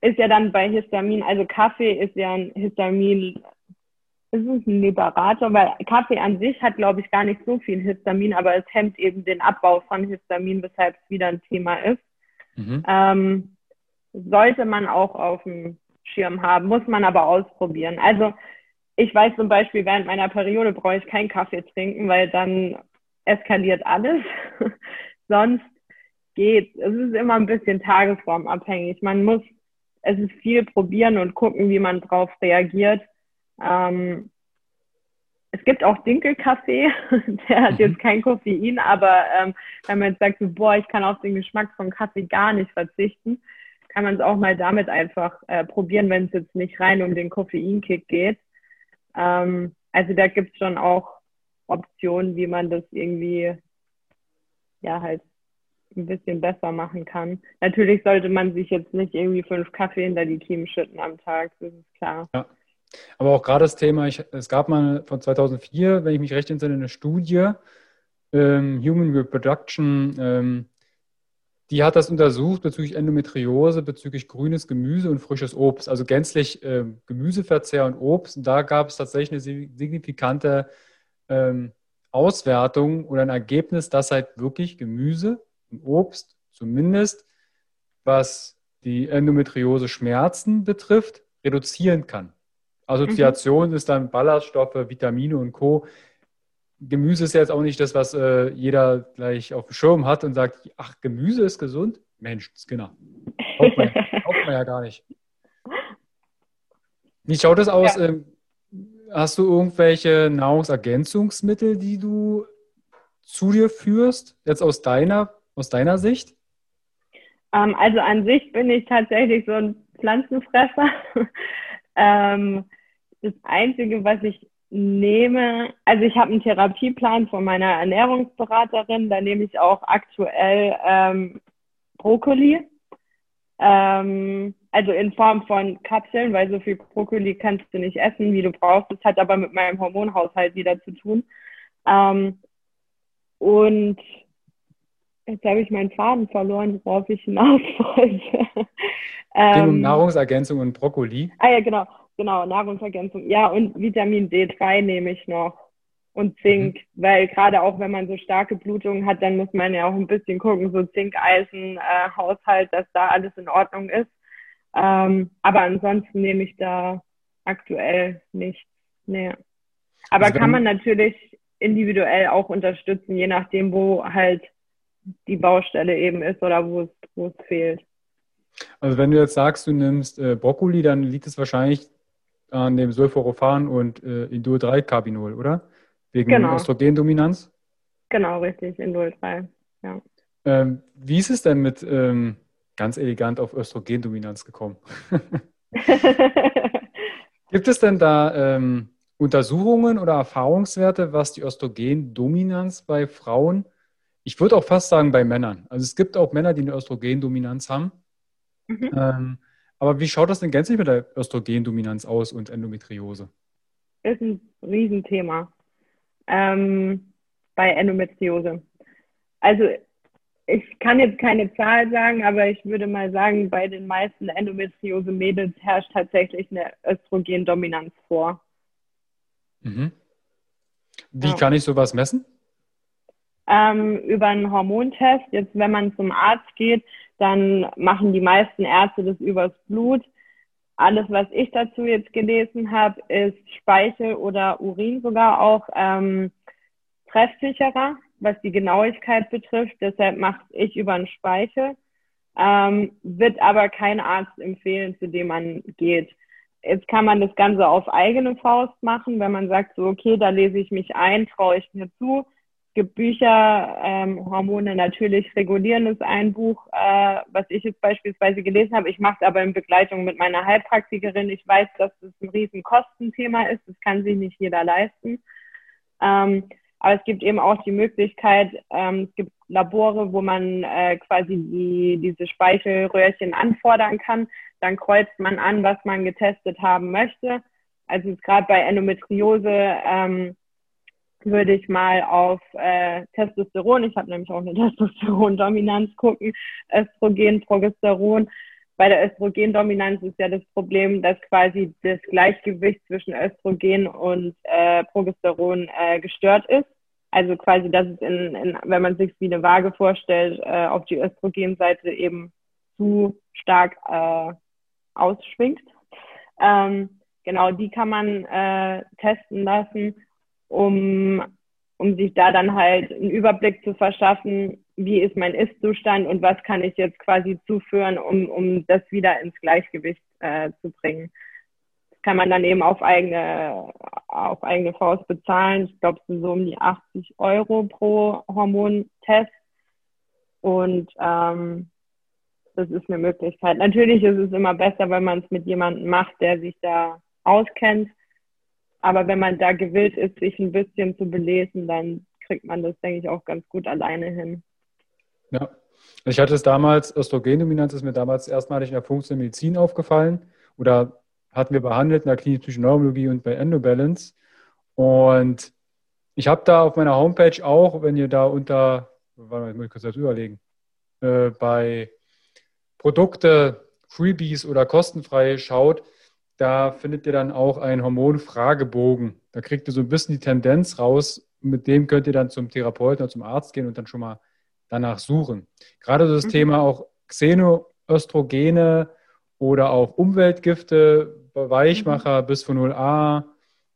ist ja dann bei Histamin, also Kaffee ist ja ein Histamin, ist es ein Liberator, weil Kaffee an sich hat, glaube ich, gar nicht so viel Histamin, aber es hemmt eben den Abbau von Histamin, weshalb es wieder ein Thema ist. Mhm. Ähm, sollte man auch auf dem Schirm haben, muss man aber ausprobieren. Also ich weiß zum Beispiel, während meiner Periode brauche ich keinen Kaffee trinken, weil dann eskaliert alles. Sonst geht. Es ist immer ein bisschen tagesformabhängig. Man muss, es ist viel probieren und gucken, wie man drauf reagiert. Ähm, es gibt auch Dinkelkaffee, der hat jetzt mhm. kein Koffein, aber ähm, wenn man jetzt sagt, so, boah, ich kann auf den Geschmack von Kaffee gar nicht verzichten, kann man es auch mal damit einfach äh, probieren, wenn es jetzt nicht rein um den Koffeinkick geht. Ähm, also da gibt es schon auch Optionen, wie man das irgendwie ja halt ein bisschen besser machen kann. Natürlich sollte man sich jetzt nicht irgendwie fünf Kaffee hinter die Kiemen schütten am Tag, das ist klar. Ja. Aber auch gerade das Thema, ich, es gab mal von 2004, wenn ich mich recht entsinne, eine Studie, ähm, Human Reproduction ähm, die hat das untersucht bezüglich Endometriose, bezüglich grünes Gemüse und frisches Obst, also gänzlich äh, Gemüseverzehr und Obst. Und da gab es tatsächlich eine signifikante ähm, Auswertung oder ein Ergebnis, dass halt wirklich Gemüse und Obst zumindest, was die Endometriose-Schmerzen betrifft, reduzieren kann. Assoziation mhm. ist dann Ballaststoffe, Vitamine und Co. Gemüse ist ja jetzt auch nicht das, was äh, jeder gleich auf dem Schirm hat und sagt, ach, Gemüse ist gesund? Mensch, Skinner. Kauft man, kauft man ja gar nicht. Wie schaut das aus? Ja. Ähm, hast du irgendwelche Nahrungsergänzungsmittel, die du zu dir führst, jetzt aus deiner, aus deiner Sicht? Ähm, also an sich bin ich tatsächlich so ein Pflanzenfresser. ähm, das Einzige, was ich nehme, also ich habe einen Therapieplan von meiner Ernährungsberaterin, da nehme ich auch aktuell ähm, Brokkoli, ähm, also in Form von Kapseln, weil so viel Brokkoli kannst du nicht essen, wie du brauchst. Das hat aber mit meinem Hormonhaushalt wieder zu tun. Ähm, und jetzt habe ich meinen Faden verloren, worauf ich hinaus wollte. ähm, Nahrungsergänzung und Brokkoli. Ah ja, genau. Genau, Nahrungsergänzung. Ja, und Vitamin D3 nehme ich noch. und Zink, mhm. weil gerade auch wenn man so starke Blutungen hat, dann muss man ja auch ein bisschen gucken, so Zink-Eisen-Haushalt, äh, dass da alles in Ordnung ist. Ähm, aber ansonsten nehme ich da aktuell nichts. Nee. Aber also kann man natürlich individuell auch unterstützen, je nachdem, wo halt die Baustelle eben ist oder wo es, wo es fehlt. Also wenn du jetzt sagst, du nimmst äh, Brokkoli, dann liegt es wahrscheinlich an dem Sulforophan und äh, Indol-3-Carbinol, oder? Wegen genau. Östrogendominanz? Genau, richtig, Indol 3, ja. Ähm, wie ist es denn mit ähm, ganz elegant auf Östrogendominanz gekommen? Gibt es denn da ähm, Untersuchungen oder Erfahrungswerte, was die Östrogendominanz bei Frauen, ich würde auch fast sagen bei Männern, also es gibt auch Männer, die eine Östrogendominanz haben. Mhm. Aber wie schaut das denn gänzlich mit der Östrogendominanz aus und Endometriose? Ist ein Riesenthema ähm, bei Endometriose. Also ich kann jetzt keine Zahl sagen, aber ich würde mal sagen, bei den meisten Endometriose-Mädels herrscht tatsächlich eine Östrogendominanz vor. Mhm. Wie ja. kann ich sowas messen? Ähm, über einen Hormontest. Jetzt, wenn man zum Arzt geht, dann machen die meisten Ärzte das übers Blut. Alles, was ich dazu jetzt gelesen habe, ist Speichel oder Urin sogar auch ähm, treffsicherer, was die Genauigkeit betrifft. Deshalb mache ich über einen Speichel. Ähm, wird aber kein Arzt empfehlen, zu dem man geht. Jetzt kann man das Ganze auf eigene Faust machen, wenn man sagt, so, okay, da lese ich mich ein, traue ich mir zu gibt Bücher, ähm, Hormone natürlich regulieren ist ein Buch, äh, was ich jetzt beispielsweise gelesen habe. Ich mache es aber in Begleitung mit meiner Heilpraktikerin. Ich weiß, dass das ein riesen Kostenthema ist. Das kann sich nicht jeder leisten. Ähm, aber es gibt eben auch die Möglichkeit, ähm, es gibt Labore, wo man äh, quasi die, diese Speichelröhrchen anfordern kann. Dann kreuzt man an, was man getestet haben möchte. Also gerade bei Endometriose ähm, würde ich mal auf äh, Testosteron, ich habe nämlich auch eine Testosteron-Dominanz gucken, Östrogen, Progesteron. Bei der Östrogendominanz ist ja das Problem, dass quasi das Gleichgewicht zwischen Östrogen und äh, Progesteron äh, gestört ist. Also quasi, dass es in, in, wenn man sich wie eine Waage vorstellt, äh, auf die Östrogenseite eben zu stark äh, ausschwingt. Ähm, genau, die kann man äh, testen lassen um, um sich da dann halt einen Überblick zu verschaffen, wie ist mein Ist-Zustand und was kann ich jetzt quasi zuführen, um, um das wieder ins Gleichgewicht äh, zu bringen. Das kann man dann eben auf eigene, auf eigene Faust bezahlen. Ich glaube, so um die 80 Euro pro Hormontest. Und ähm, das ist eine Möglichkeit. Natürlich ist es immer besser, wenn man es mit jemandem macht, der sich da auskennt. Aber wenn man da gewillt ist, sich ein bisschen zu belesen, dann kriegt man das, denke ich, auch ganz gut alleine hin. Ja, ich hatte es damals, Östrogendominanz ist mir damals erstmalig in der funktionellen Medizin aufgefallen oder hatten wir behandelt in der klinischen Neurologie und bei Endobalance. Und ich habe da auf meiner Homepage auch, wenn ihr da unter, warte mal, ich muss kurz das überlegen, äh, bei Produkte, Freebies oder kostenfrei schaut, da findet ihr dann auch einen Hormonfragebogen. Da kriegt ihr so ein bisschen die Tendenz raus. Mit dem könnt ihr dann zum Therapeuten oder zum Arzt gehen und dann schon mal danach suchen. Gerade das mhm. Thema auch Xenoöstrogene oder auch Umweltgifte, Weichmacher mhm. bis von 0a.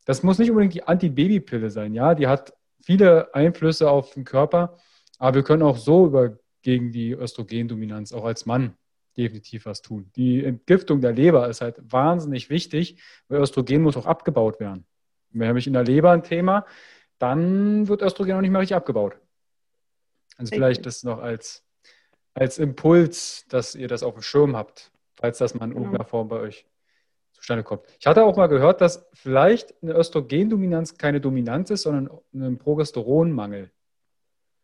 Das muss nicht unbedingt die Antibabypille sein. Ja, die hat viele Einflüsse auf den Körper, aber wir können auch so über gegen die Östrogendominanz auch als Mann definitiv was tun. Die Entgiftung der Leber ist halt wahnsinnig wichtig, weil Östrogen muss auch abgebaut werden. Wenn habe ich in der Leber ein Thema, dann wird Östrogen auch nicht mehr richtig abgebaut. Also vielleicht das noch als, als Impuls, dass ihr das auf dem Schirm habt, falls das mal in genau. irgendeiner Form bei euch zustande kommt. Ich hatte auch mal gehört, dass vielleicht eine Östrogendominanz keine Dominanz ist, sondern ein Progesteronmangel.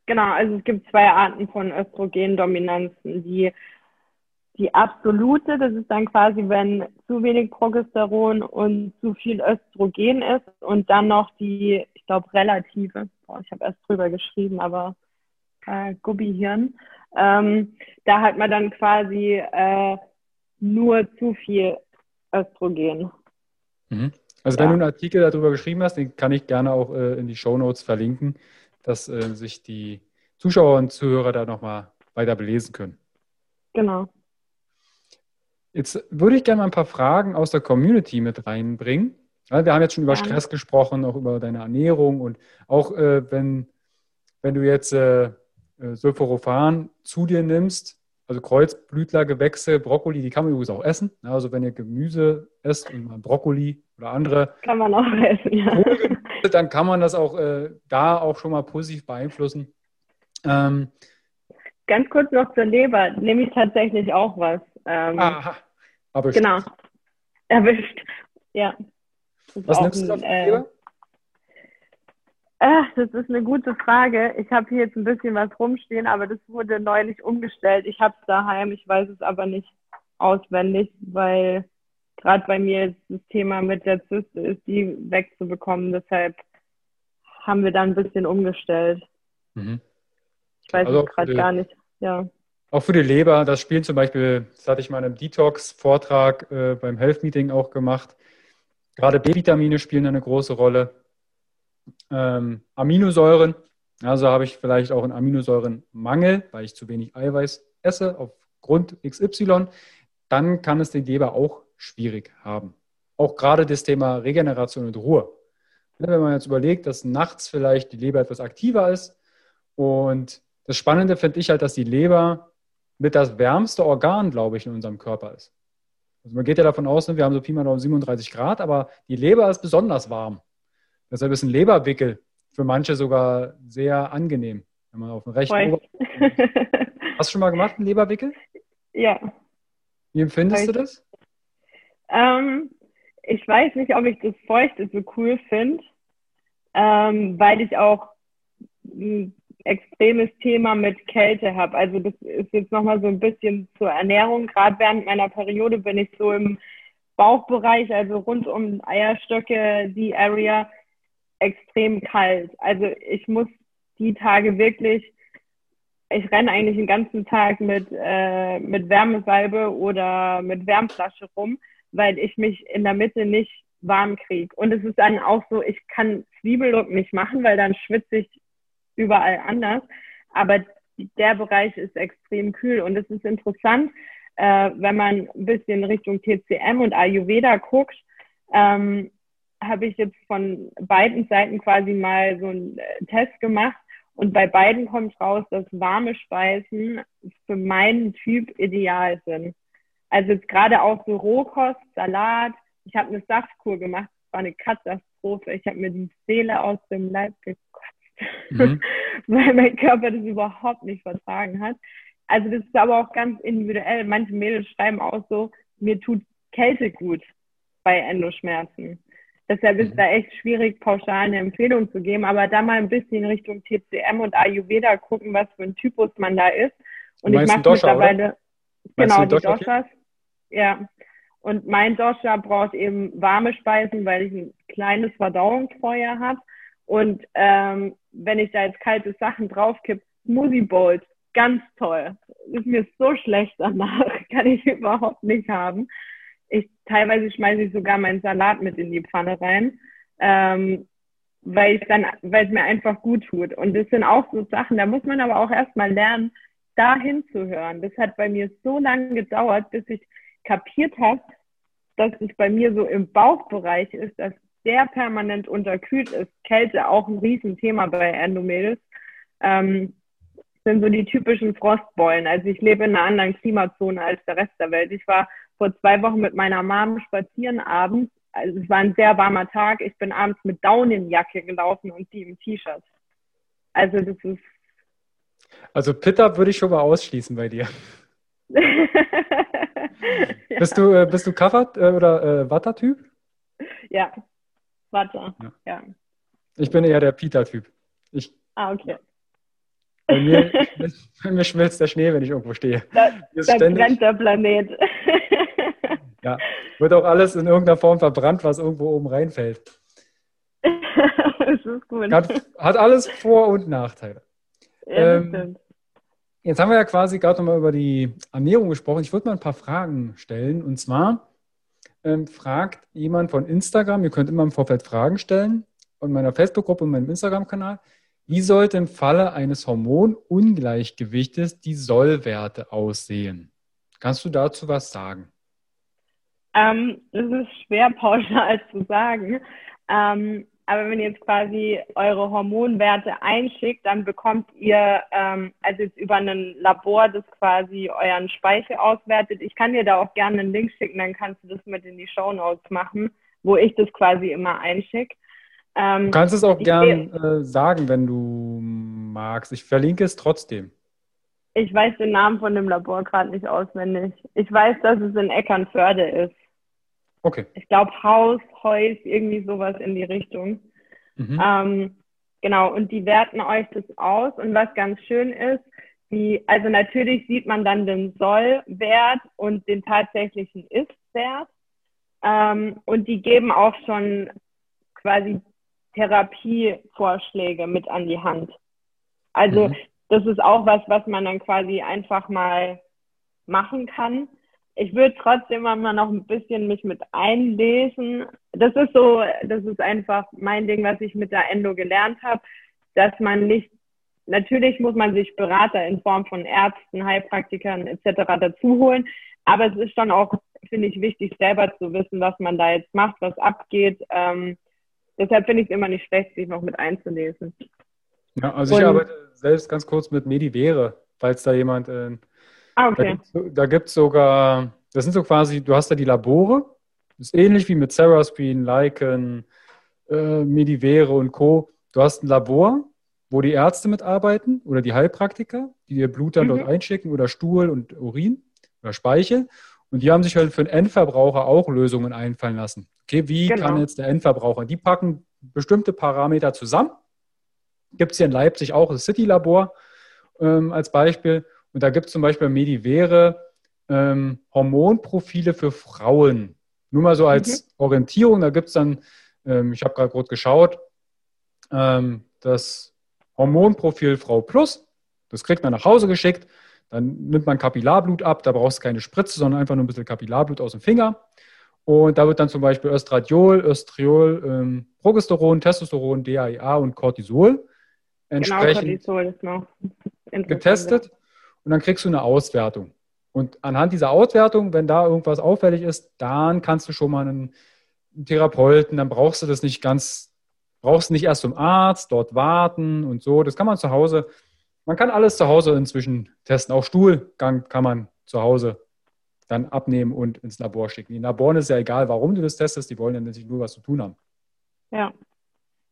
Genau, also es gibt zwei Arten von Östrogendominanzen. Die die absolute, das ist dann quasi, wenn zu wenig Progesteron und zu viel Östrogen ist und dann noch die, ich glaube, relative, boah, ich habe erst drüber geschrieben, aber äh, Gubbihirn, ähm, da hat man dann quasi äh, nur zu viel Östrogen. Mhm. Also wenn ja. du einen Artikel darüber geschrieben hast, den kann ich gerne auch äh, in die Show Notes verlinken, dass äh, sich die Zuschauer und Zuhörer da nochmal weiter belesen können. Genau. Jetzt würde ich gerne mal ein paar Fragen aus der Community mit reinbringen. Wir haben jetzt schon über ja. Stress gesprochen, auch über deine Ernährung und auch äh, wenn, wenn du jetzt äh, äh Sulforophan zu dir nimmst, also Kreuzblütlergewächse, Brokkoli, die kann man übrigens auch essen. Also wenn ihr Gemüse esst und mal Brokkoli oder andere. Kann man auch essen, ja. Dann kann man das auch äh, da auch schon mal positiv beeinflussen. Ähm, Ganz kurz noch zur Leber, nehme ich tatsächlich auch was. Ähm, aha, erwischt. Genau, erwischt, ja. Was nimmst du auf äh? Ach, das ist eine gute Frage. Ich habe hier jetzt ein bisschen was rumstehen, aber das wurde neulich umgestellt. Ich habe es daheim, ich weiß es aber nicht auswendig, weil gerade bei mir das Thema mit der Zyste ist, die wegzubekommen. Deshalb haben wir da ein bisschen umgestellt. Mhm. Ich weiß also es gerade gar nicht. Ja. Auch für die Leber, das spielen zum Beispiel, das hatte ich mal in einem Detox-Vortrag äh, beim Health Meeting auch gemacht. Gerade B-Vitamine spielen eine große Rolle ähm, Aminosäuren. Also habe ich vielleicht auch einen Aminosäurenmangel, weil ich zu wenig Eiweiß esse aufgrund XY. Dann kann es den Leber auch schwierig haben. Auch gerade das Thema Regeneration und Ruhe. Wenn man jetzt überlegt, dass nachts vielleicht die Leber etwas aktiver ist und das Spannende finde ich halt, dass die Leber mit das wärmste Organ, glaube ich, in unserem Körper ist. Also man geht ja davon aus, ne, wir haben so Pi mal 37 Grad, aber die Leber ist besonders warm. Deshalb ist ein Leberwickel für manche sogar sehr angenehm, wenn man auf dem rechten Ober Hast du schon mal gemacht, einen Leberwickel? Ja. Wie empfindest du das? Ähm, ich weiß nicht, ob ich das Feuchte so cool finde, ähm, weil ich auch ein extremes Thema mit Kälte habe. Also das ist jetzt nochmal so ein bisschen zur Ernährung. Gerade während meiner Periode bin ich so im Bauchbereich, also rund um Eierstöcke, die Area, extrem kalt. Also ich muss die Tage wirklich, ich renne eigentlich den ganzen Tag mit, äh, mit Wärmesalbe oder mit Wärmflasche rum, weil ich mich in der Mitte nicht warm kriege. Und es ist dann auch so, ich kann Zwiebellook nicht machen, weil dann schwitze ich überall anders. Aber der Bereich ist extrem kühl und es ist interessant, äh, wenn man ein bisschen Richtung TCM und Ayurveda guckt, ähm, habe ich jetzt von beiden Seiten quasi mal so einen äh, Test gemacht und bei beiden kommt raus, dass warme Speisen für meinen Typ ideal sind. Also jetzt gerade auch so Rohkost, Salat. Ich habe eine Saftkur gemacht, das war eine Katastrophe. Ich habe mir die Seele aus dem Leib gekotzt, mhm. weil mein Körper das überhaupt nicht vertragen hat. Also das ist aber auch ganz individuell. Manche Mädels schreiben auch so, mir tut Kälte gut bei Endoschmerzen. Deshalb ist mhm. da echt schwierig, pauschal eine Empfehlung zu geben, aber da mal ein bisschen Richtung TCM und Ayurveda gucken, was für ein Typus man da ist. Und ich mache mittlerweile genau die Doshas. Okay? Ja. Und mein Dosha braucht eben warme Speisen, weil ich ein kleines Verdauungsfeuer habe. Und ähm, wenn ich da jetzt kalte Sachen draufkippe, Smoothie Bowls, ganz toll. Ist mir so schlecht danach, kann ich überhaupt nicht haben. Ich teilweise schmeiße ich sogar meinen Salat mit in die Pfanne rein, ähm, weil ich dann, weil es mir einfach gut tut. Und das sind auch so Sachen, da muss man aber auch erstmal lernen, da hinzuhören. Das hat bei mir so lange gedauert, bis ich kapiert habe, dass es bei mir so im Bauchbereich ist, dass der permanent unterkühlt ist. Kälte auch ein Riesenthema bei Endomädels. Ähm, sind so die typischen Frostbeulen. Also ich lebe in einer anderen Klimazone als der Rest der Welt. Ich war vor zwei Wochen mit meiner Mom spazieren abends. Also es war ein sehr warmer Tag. Ich bin abends mit Daunenjacke gelaufen und die im T-Shirt. Also das ist. Also Pitter würde ich schon mal ausschließen bei dir. ja. Bist du, äh, bist du Covered äh, oder äh, Watter-Typ? Ja, Watter, ja. ja. Ich bin eher der Peter-Typ. ah, okay. Bei mir, bei mir schmilzt der Schnee, wenn ich irgendwo stehe. Da, da brennt der Planet. ja, wird auch alles in irgendeiner Form verbrannt, was irgendwo oben reinfällt. das ist gut. Hat, hat alles Vor- und Nachteile. Ja, ähm, jetzt haben wir ja quasi gerade nochmal über die Ernährung gesprochen. Ich würde mal ein paar Fragen stellen. Und zwar, ähm, fragt jemand von Instagram, ihr könnt immer im Vorfeld Fragen stellen, in meiner Facebook-Gruppe und meinem Instagram-Kanal. Wie sollte im Falle eines Hormonungleichgewichtes die Sollwerte aussehen? Kannst du dazu was sagen? Ähm, das ist schwer pauschal zu sagen. Ähm, aber wenn ihr jetzt quasi eure Hormonwerte einschickt, dann bekommt ihr, ähm, also jetzt über ein Labor, das quasi euren Speichel auswertet. Ich kann dir da auch gerne einen Link schicken, dann kannst du das mit in die Show Notes machen, wo ich das quasi immer einschicke. Ähm, du kannst es auch gern äh, sagen, wenn du magst. Ich verlinke es trotzdem. Ich weiß den Namen von dem Labor gerade nicht auswendig. Ich weiß, dass es in Eckernförde ist. Okay. Ich glaube Haus, Heus, irgendwie sowas in die Richtung. Mhm. Ähm, genau, und die werten euch das aus. Und was ganz schön ist, die, also natürlich sieht man dann den Sollwert und den tatsächlichen Ist-Wert. Ähm, und die geben auch schon quasi Therapievorschläge mit an die Hand. Also mhm. das ist auch was, was man dann quasi einfach mal machen kann. Ich würde trotzdem immer noch ein bisschen mich mit einlesen. Das ist so, das ist einfach mein Ding, was ich mit der Endo gelernt habe, dass man nicht, natürlich muss man sich Berater in Form von Ärzten, Heilpraktikern etc. dazu holen, aber es ist schon auch, finde ich, wichtig, selber zu wissen, was man da jetzt macht, was abgeht. Ähm, Deshalb finde ich es immer nicht schlecht, sich noch mit einzulesen. Ja, also Und, ich arbeite selbst ganz kurz mit Medivere, falls da jemand. Äh, ah, okay. Da gibt es sogar, das sind so quasi, du hast da die Labore, das ist ähnlich wie mit Serascreen, Lycan, äh, Medivere und Co. Du hast ein Labor, wo die Ärzte mitarbeiten oder die Heilpraktiker, die dir Blut dann mhm. dort einschicken oder Stuhl und Urin oder Speichel. Und die haben sich halt für den Endverbraucher auch Lösungen einfallen lassen. Okay, wie genau. kann jetzt der Endverbraucher? Die packen bestimmte Parameter zusammen. Gibt es hier in Leipzig auch das City-Labor ähm, als Beispiel. Und da gibt es zum Beispiel Medivere ähm, Hormonprofile für Frauen. Nur mal so als mhm. Orientierung. Da gibt es dann, ähm, ich habe gerade kurz geschaut, ähm, das Hormonprofil Frau Plus. Das kriegt man nach Hause geschickt. Dann nimmt man Kapillarblut ab. Da brauchst du keine Spritze, sondern einfach nur ein bisschen Kapillarblut aus dem Finger. Und da wird dann zum Beispiel Östradiol, Östriol, ähm, Progesteron, Testosteron, DAIA und Cortisol entsprechend genau, getestet. Und dann kriegst du eine Auswertung. Und anhand dieser Auswertung, wenn da irgendwas auffällig ist, dann kannst du schon mal einen, einen Therapeuten, dann brauchst du das nicht ganz, brauchst du nicht erst zum Arzt, dort warten und so. Das kann man zu Hause, man kann alles zu Hause inzwischen testen. Auch Stuhlgang kann man zu Hause dann abnehmen und ins Labor schicken. Den Laboren ist ja egal, warum du das testest, die wollen ja natürlich nur was zu tun haben. Ja,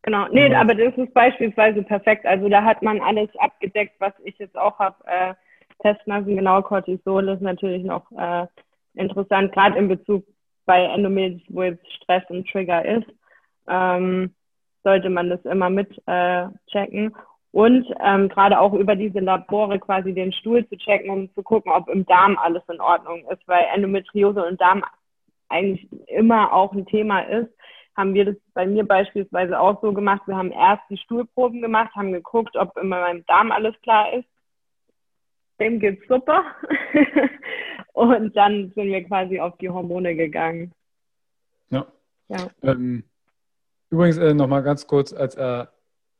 genau. Nee, ja. aber das ist beispielsweise perfekt. Also da hat man alles abgedeckt, was ich jetzt auch habe testen lassen. Genau, Cortisol ist natürlich noch äh, interessant, gerade in Bezug bei Endometritis, wo jetzt Stress ein Trigger ist. Ähm, sollte man das immer mit äh, checken und ähm, gerade auch über diese Labore quasi den Stuhl zu checken, um zu gucken, ob im Darm alles in Ordnung ist, weil Endometriose und Darm eigentlich immer auch ein Thema ist, haben wir das bei mir beispielsweise auch so gemacht. Wir haben erst die Stuhlproben gemacht, haben geguckt, ob in meinem Darm alles klar ist. Dem geht's super. und dann sind wir quasi auf die Hormone gegangen. Ja. ja. Ähm, übrigens äh, nochmal ganz kurz als äh,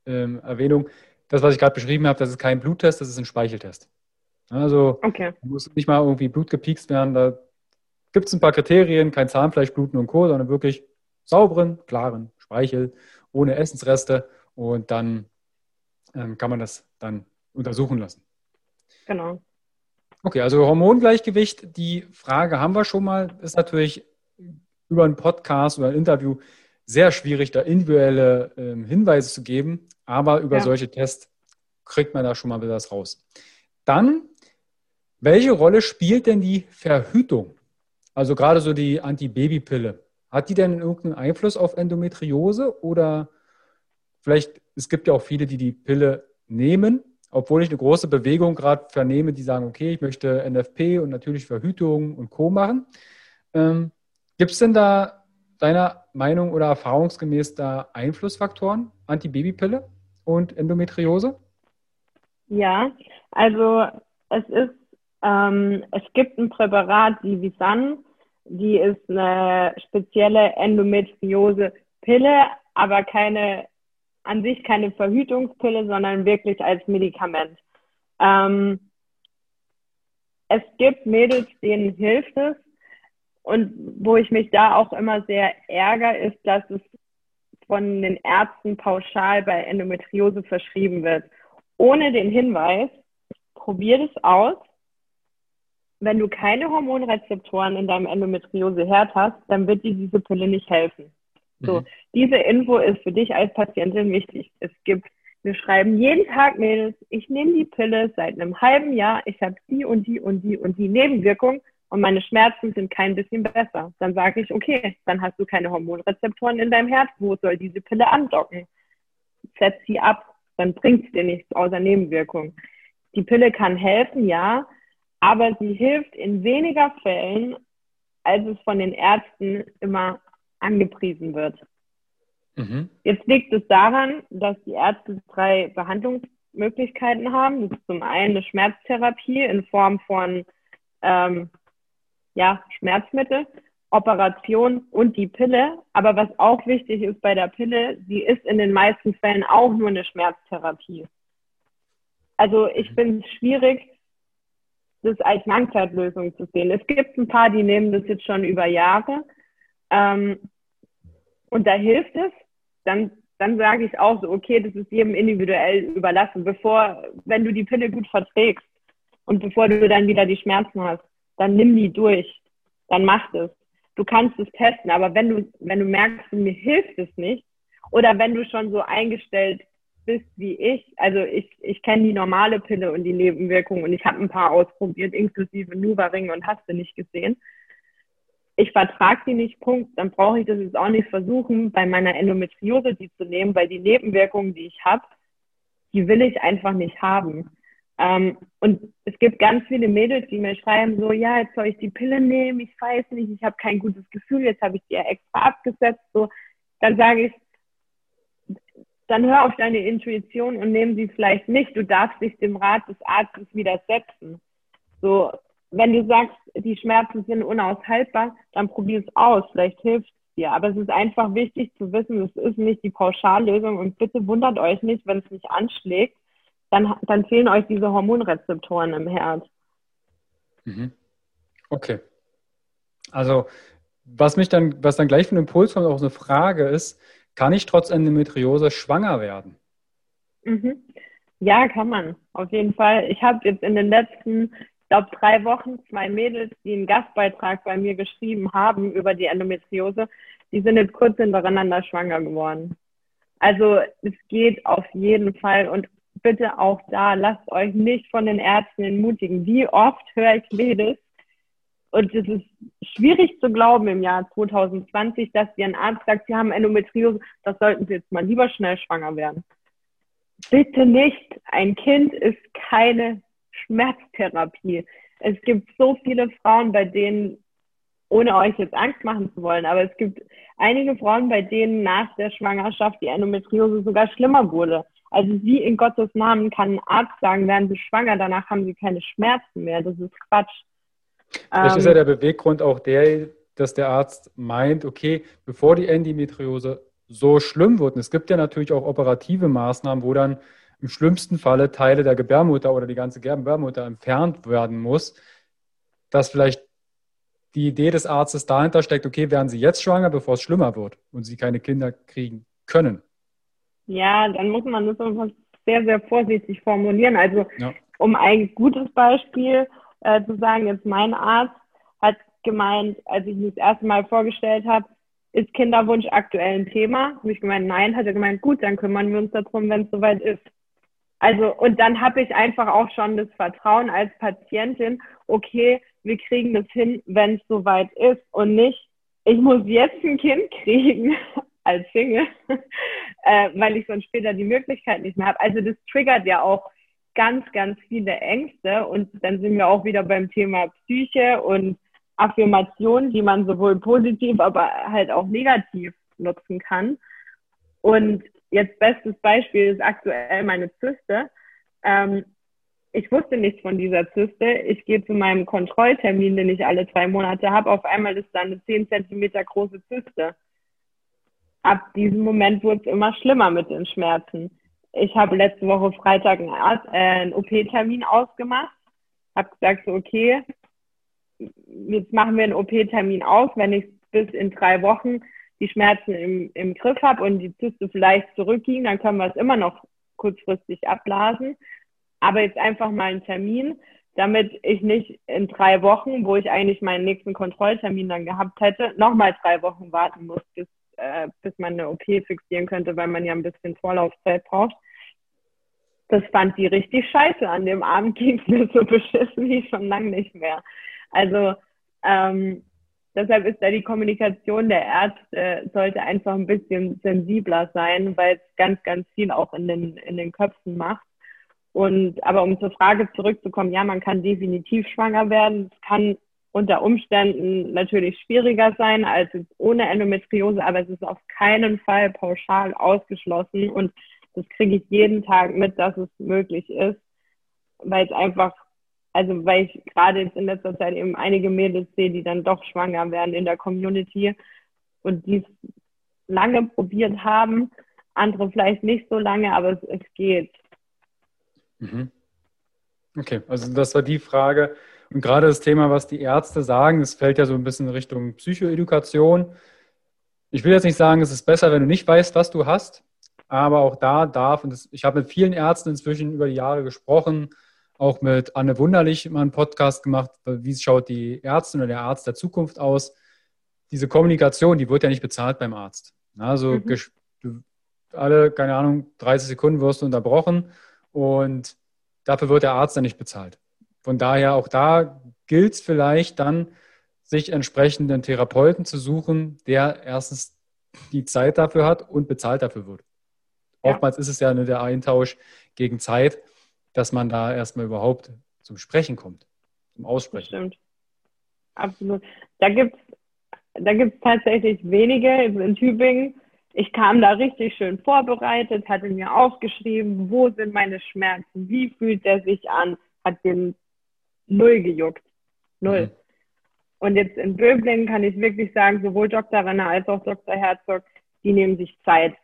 ähm, Erwähnung das, was ich gerade beschrieben habe, das ist kein Bluttest, das ist ein Speicheltest. Also okay. muss nicht mal irgendwie Blut gepiekst werden. Da gibt es ein paar Kriterien, kein Zahnfleischbluten und Co., sondern wirklich sauberen, klaren Speichel ohne Essensreste und dann ähm, kann man das dann untersuchen lassen. Genau. Okay, also Hormongleichgewicht, die Frage haben wir schon mal, ist natürlich über einen Podcast oder ein Interview sehr schwierig, da individuelle ähm, Hinweise zu geben, aber über ja. solche Tests kriegt man da schon mal wieder was raus. Dann, welche Rolle spielt denn die Verhütung? Also gerade so die Antibabypille. Hat die denn irgendeinen Einfluss auf Endometriose oder vielleicht, es gibt ja auch viele, die die Pille nehmen, obwohl ich eine große Bewegung gerade vernehme, die sagen, okay, ich möchte NFP und natürlich Verhütung und Co. machen. Ähm, gibt es denn da deiner Meinung oder erfahrungsgemäß da Einflussfaktoren, Antibabypille und Endometriose? Ja, also es ist, ähm, es gibt ein Präparat, die Visan, die ist eine spezielle Endometriose-Pille, aber keine, an sich keine Verhütungspille, sondern wirklich als Medikament. Ähm, es gibt Mädels, denen hilft es. Und wo ich mich da auch immer sehr ärgere, ist, dass es von den Ärzten pauschal bei Endometriose verschrieben wird. Ohne den Hinweis, probier es aus. Wenn du keine Hormonrezeptoren in deinem Endometrioseherd hast, dann wird dir diese Pille nicht helfen. So, mhm. diese Info ist für dich als Patientin wichtig. Es gibt wir schreiben jeden Tag Mädels, ich nehme die Pille seit einem halben Jahr, ich habe die und die und die und die Nebenwirkung und meine Schmerzen sind kein bisschen besser. Dann sage ich, okay, dann hast du keine Hormonrezeptoren in deinem Herz, wo soll diese Pille andocken? Setz sie ab, dann bringt es dir nichts außer Nebenwirkung. Die Pille kann helfen, ja, aber sie hilft in weniger Fällen, als es von den Ärzten immer angepriesen wird. Mhm. Jetzt liegt es daran, dass die Ärzte drei Behandlungsmöglichkeiten haben. Das ist zum einen eine Schmerztherapie in Form von ähm, ja, Schmerzmittel, Operation und die Pille. Aber was auch wichtig ist bei der Pille, sie ist in den meisten Fällen auch nur eine Schmerztherapie. Also ich finde es schwierig, das als Langzeitlösung zu sehen. Es gibt ein paar, die nehmen das jetzt schon über Jahre. Ähm, und da hilft es, dann, dann sage ich auch so, okay, das ist jedem individuell überlassen. Bevor, wenn du die Pille gut verträgst und bevor du dann wieder die Schmerzen hast, dann nimm die durch. Dann mach es. Du kannst es testen, aber wenn du, wenn du merkst, mir hilft es nicht, oder wenn du schon so eingestellt bist wie ich, also ich, ich kenne die normale Pille und die Nebenwirkungen und ich habe ein paar ausprobiert, inklusive Nuvaring und hast du nicht gesehen ich vertrage die nicht, Punkt, dann brauche ich das jetzt auch nicht versuchen, bei meiner Endometriose die zu nehmen, weil die Nebenwirkungen, die ich habe, die will ich einfach nicht haben. Ähm, und es gibt ganz viele Mädels, die mir schreiben, so, ja, jetzt soll ich die Pille nehmen, ich weiß nicht, ich habe kein gutes Gefühl, jetzt habe ich die ja extra abgesetzt. So, dann sage ich, dann hör auf deine Intuition und nehmen sie vielleicht nicht. Du darfst dich dem Rat des Arztes widersetzen. So, wenn du sagst, die Schmerzen sind unaushaltbar, dann probier es aus, vielleicht hilft es dir. Aber es ist einfach wichtig zu wissen, es ist nicht die Pauschallösung und bitte wundert euch nicht, wenn es nicht anschlägt, dann, dann fehlen euch diese Hormonrezeptoren im Herz. Mhm. Okay. Also, was mich dann, was dann gleich von Impuls kommt, auch eine Frage ist, kann ich trotz Endometriose schwanger werden? Mhm. Ja, kann man. Auf jeden Fall. Ich habe jetzt in den letzten glaube, drei Wochen zwei Mädels, die einen Gastbeitrag bei mir geschrieben haben über die Endometriose, die sind jetzt kurz hintereinander schwanger geworden. Also es geht auf jeden Fall und bitte auch da, lasst euch nicht von den Ärzten entmutigen. Wie oft höre ich Mädels, und es ist schwierig zu glauben im Jahr 2020, dass dir ein Arzt sagt, sie haben Endometriose, das sollten sie jetzt mal lieber schnell schwanger werden. Bitte nicht. Ein Kind ist keine Schmerztherapie. Es gibt so viele Frauen, bei denen, ohne euch jetzt Angst machen zu wollen, aber es gibt einige Frauen, bei denen nach der Schwangerschaft die Endometriose sogar schlimmer wurde. Also wie in Gottes Namen kann ein Arzt sagen, werden sie schwanger, danach haben sie keine Schmerzen mehr. Das ist Quatsch. Vielleicht ähm, ist ja der Beweggrund auch der, dass der Arzt meint, okay, bevor die Endometriose so schlimm wird, und es gibt ja natürlich auch operative Maßnahmen, wo dann im schlimmsten Falle Teile der Gebärmutter oder die ganze Gebärmutter entfernt werden muss, dass vielleicht die Idee des Arztes dahinter steckt, okay, werden Sie jetzt schwanger, bevor es schlimmer wird und Sie keine Kinder kriegen können. Ja, dann muss man das sehr, sehr vorsichtig formulieren. Also ja. um ein gutes Beispiel äh, zu sagen, jetzt mein Arzt hat gemeint, als ich mich das erste Mal vorgestellt habe, ist Kinderwunsch aktuell ein Thema? Habe ich gemeint, nein, hat er gemeint, gut, dann kümmern wir uns darum, wenn es soweit ist. Also, und dann habe ich einfach auch schon das Vertrauen als Patientin, okay, wir kriegen das hin, wenn es soweit ist und nicht, ich muss jetzt ein Kind kriegen als Single, äh, weil ich sonst später die Möglichkeit nicht mehr habe. Also das triggert ja auch ganz, ganz viele Ängste und dann sind wir auch wieder beim Thema Psyche und Affirmation, die man sowohl positiv, aber halt auch negativ nutzen kann. Und jetzt bestes Beispiel ist aktuell meine Zyste. Ähm, ich wusste nichts von dieser Zyste. Ich gehe zu meinem Kontrolltermin, den ich alle drei Monate habe. Auf einmal ist da eine 10 Zentimeter große Zyste. Ab diesem Moment wurde es immer schlimmer mit den Schmerzen. Ich habe letzte Woche Freitag einen, äh, einen OP-Termin ausgemacht. Habe gesagt, so, okay, jetzt machen wir einen OP-Termin aus. Wenn ich bis in drei Wochen die Schmerzen im, im Griff habe und die Zyste vielleicht zurückging, dann können wir es immer noch kurzfristig abblasen aber jetzt einfach mal einen Termin, damit ich nicht in drei Wochen, wo ich eigentlich meinen nächsten Kontrolltermin dann gehabt hätte, nochmal drei Wochen warten muss, bis, äh, bis man eine OP fixieren könnte, weil man ja ein bisschen Vorlaufzeit braucht. Das fand die richtig scheiße. An dem Abend ging es mir so beschissen wie schon lange nicht mehr. Also ähm, deshalb ist da die Kommunikation der Ärzte sollte einfach ein bisschen sensibler sein, weil es ganz, ganz viel auch in den, in den Köpfen macht. Und aber um zur Frage zurückzukommen, ja, man kann definitiv schwanger werden. Es kann unter Umständen natürlich schwieriger sein als ohne Endometriose, aber es ist auf keinen Fall pauschal ausgeschlossen und das kriege ich jeden Tag mit, dass es möglich ist, weil es einfach, also weil ich gerade jetzt in letzter Zeit eben einige Mädels sehe, die dann doch schwanger werden in der Community und die es lange probiert haben, andere vielleicht nicht so lange, aber es, es geht. Mhm. Okay, also das war die Frage. Und gerade das Thema, was die Ärzte sagen, das fällt ja so ein bisschen in Richtung Psychoedukation. Ich will jetzt nicht sagen, es ist besser, wenn du nicht weißt, was du hast, aber auch da darf, und das, ich habe mit vielen Ärzten inzwischen über die Jahre gesprochen, auch mit Anne Wunderlich mal einen Podcast gemacht, wie schaut die Ärztin oder der Arzt der Zukunft aus. Diese Kommunikation, die wird ja nicht bezahlt beim Arzt. Also mhm. alle, keine Ahnung, 30 Sekunden wirst du unterbrochen und dafür wird der Arzt dann nicht bezahlt. Von daher auch da gilt es vielleicht dann, sich entsprechenden Therapeuten zu suchen, der erstens die Zeit dafür hat und bezahlt dafür wird. Ja. Oftmals ist es ja nur der Eintausch gegen Zeit, dass man da erstmal überhaupt zum Sprechen kommt, zum Aussprechen. Stimmt. Absolut. Da gibt es da gibt's tatsächlich wenige in Tübingen, ich kam da richtig schön vorbereitet, hatte mir aufgeschrieben, wo sind meine Schmerzen, wie fühlt der sich an, hat den null gejuckt. Null. Mhm. Und jetzt in Böblingen kann ich wirklich sagen, sowohl Dr. Renner als auch Dr. Herzog, die nehmen sich Zeit.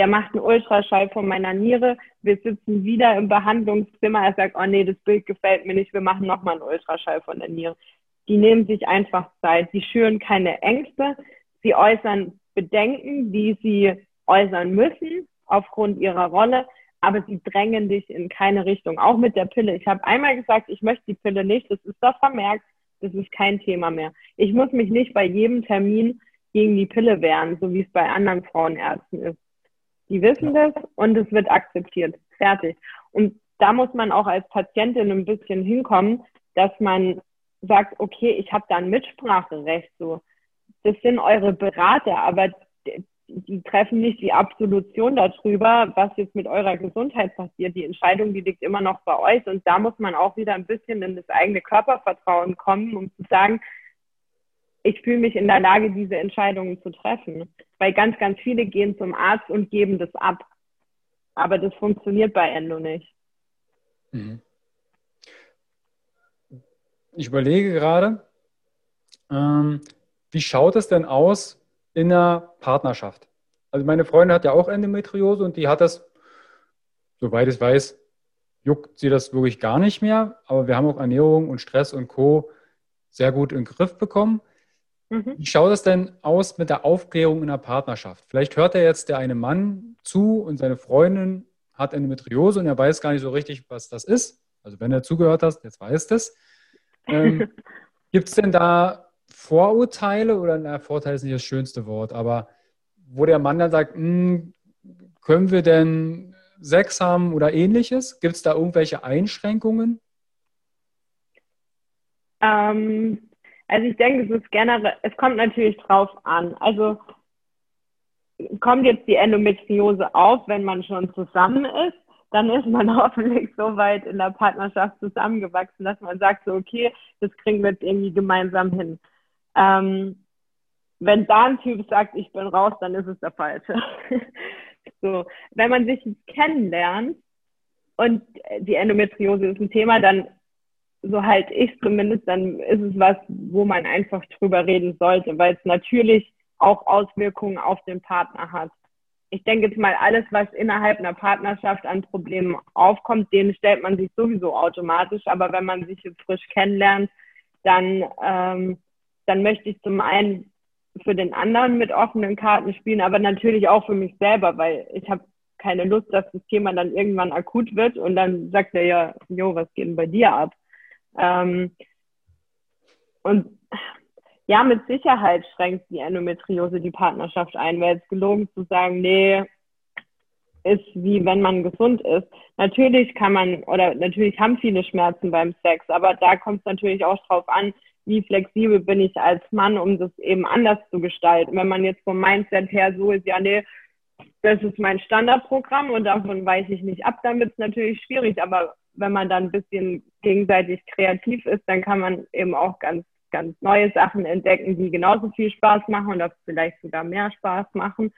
Der macht einen Ultraschall von meiner Niere. Wir sitzen wieder im Behandlungszimmer. Er sagt, oh nee, das Bild gefällt mir nicht. Wir machen nochmal einen Ultraschall von der Niere. Die nehmen sich einfach Zeit. Die schüren keine Ängste. Sie äußern Bedenken, die sie äußern müssen aufgrund ihrer Rolle, aber sie drängen dich in keine Richtung. Auch mit der Pille. Ich habe einmal gesagt, ich möchte die Pille nicht, das ist doch vermerkt, das ist kein Thema mehr. Ich muss mich nicht bei jedem Termin gegen die Pille wehren, so wie es bei anderen Frauenärzten ist. Die wissen das und es wird akzeptiert. Fertig. Und da muss man auch als Patientin ein bisschen hinkommen, dass man sagt, okay, ich habe da ein Mitspracherecht so das sind eure Berater, aber die treffen nicht die Absolution darüber, was jetzt mit eurer Gesundheit passiert. Die Entscheidung, die liegt immer noch bei euch. Und da muss man auch wieder ein bisschen in das eigene Körpervertrauen kommen, um zu sagen, ich fühle mich in der Lage, diese Entscheidungen zu treffen. Weil ganz, ganz viele gehen zum Arzt und geben das ab. Aber das funktioniert bei Endo nicht. Mhm. Ich überlege gerade, ähm, wie schaut es denn aus in einer Partnerschaft? Also meine Freundin hat ja auch Endometriose und die hat das, soweit ich weiß, juckt sie das wirklich gar nicht mehr. Aber wir haben auch Ernährung und Stress und Co. sehr gut in den Griff bekommen. Mhm. Wie schaut es denn aus mit der Aufklärung in der Partnerschaft? Vielleicht hört er jetzt der eine Mann zu und seine Freundin hat Endometriose und er weiß gar nicht so richtig, was das ist. Also wenn er zugehört hast, jetzt weiß das. Ähm, Gibt es denn da Vorurteile oder na, Vorteil ist nicht das schönste Wort, aber wo der Mann dann sagt, hm, können wir denn Sex haben oder ähnliches? Gibt es da irgendwelche Einschränkungen? Ähm, also ich denke, es ist generell, es kommt natürlich drauf an. Also kommt jetzt die Endometriose auf, wenn man schon zusammen ist, dann ist man hoffentlich so weit in der Partnerschaft zusammengewachsen, dass man sagt, so okay, das kriegen wir jetzt irgendwie gemeinsam hin. Ähm, wenn da ein Typ sagt, ich bin raus, dann ist es der Falsche. so, wenn man sich kennenlernt und die Endometriose ist ein Thema, dann, so halte ich zumindest, dann ist es was, wo man einfach drüber reden sollte, weil es natürlich auch Auswirkungen auf den Partner hat. Ich denke jetzt mal, alles, was innerhalb einer Partnerschaft an Problemen aufkommt, denen stellt man sich sowieso automatisch. Aber wenn man sich jetzt frisch kennenlernt, dann, ähm, dann möchte ich zum einen für den anderen mit offenen Karten spielen, aber natürlich auch für mich selber, weil ich habe keine Lust, dass das Thema dann irgendwann akut wird und dann sagt er ja, jo, was geht denn bei dir ab? Ähm, und ja, mit Sicherheit schränkt die Endometriose die Partnerschaft ein, weil es gelogen zu sagen, nee, ist wie wenn man gesund ist. Natürlich kann man oder natürlich haben viele Schmerzen beim Sex, aber da kommt es natürlich auch drauf an, wie flexibel bin ich als Mann, um das eben anders zu gestalten. Wenn man jetzt vom Mindset her so ist, ja, nee, das ist mein Standardprogramm und davon weiche ich nicht ab, dann wird es natürlich schwierig. Aber wenn man dann ein bisschen gegenseitig kreativ ist, dann kann man eben auch ganz, ganz neue Sachen entdecken, die genauso viel Spaß machen oder vielleicht sogar mehr Spaß machen.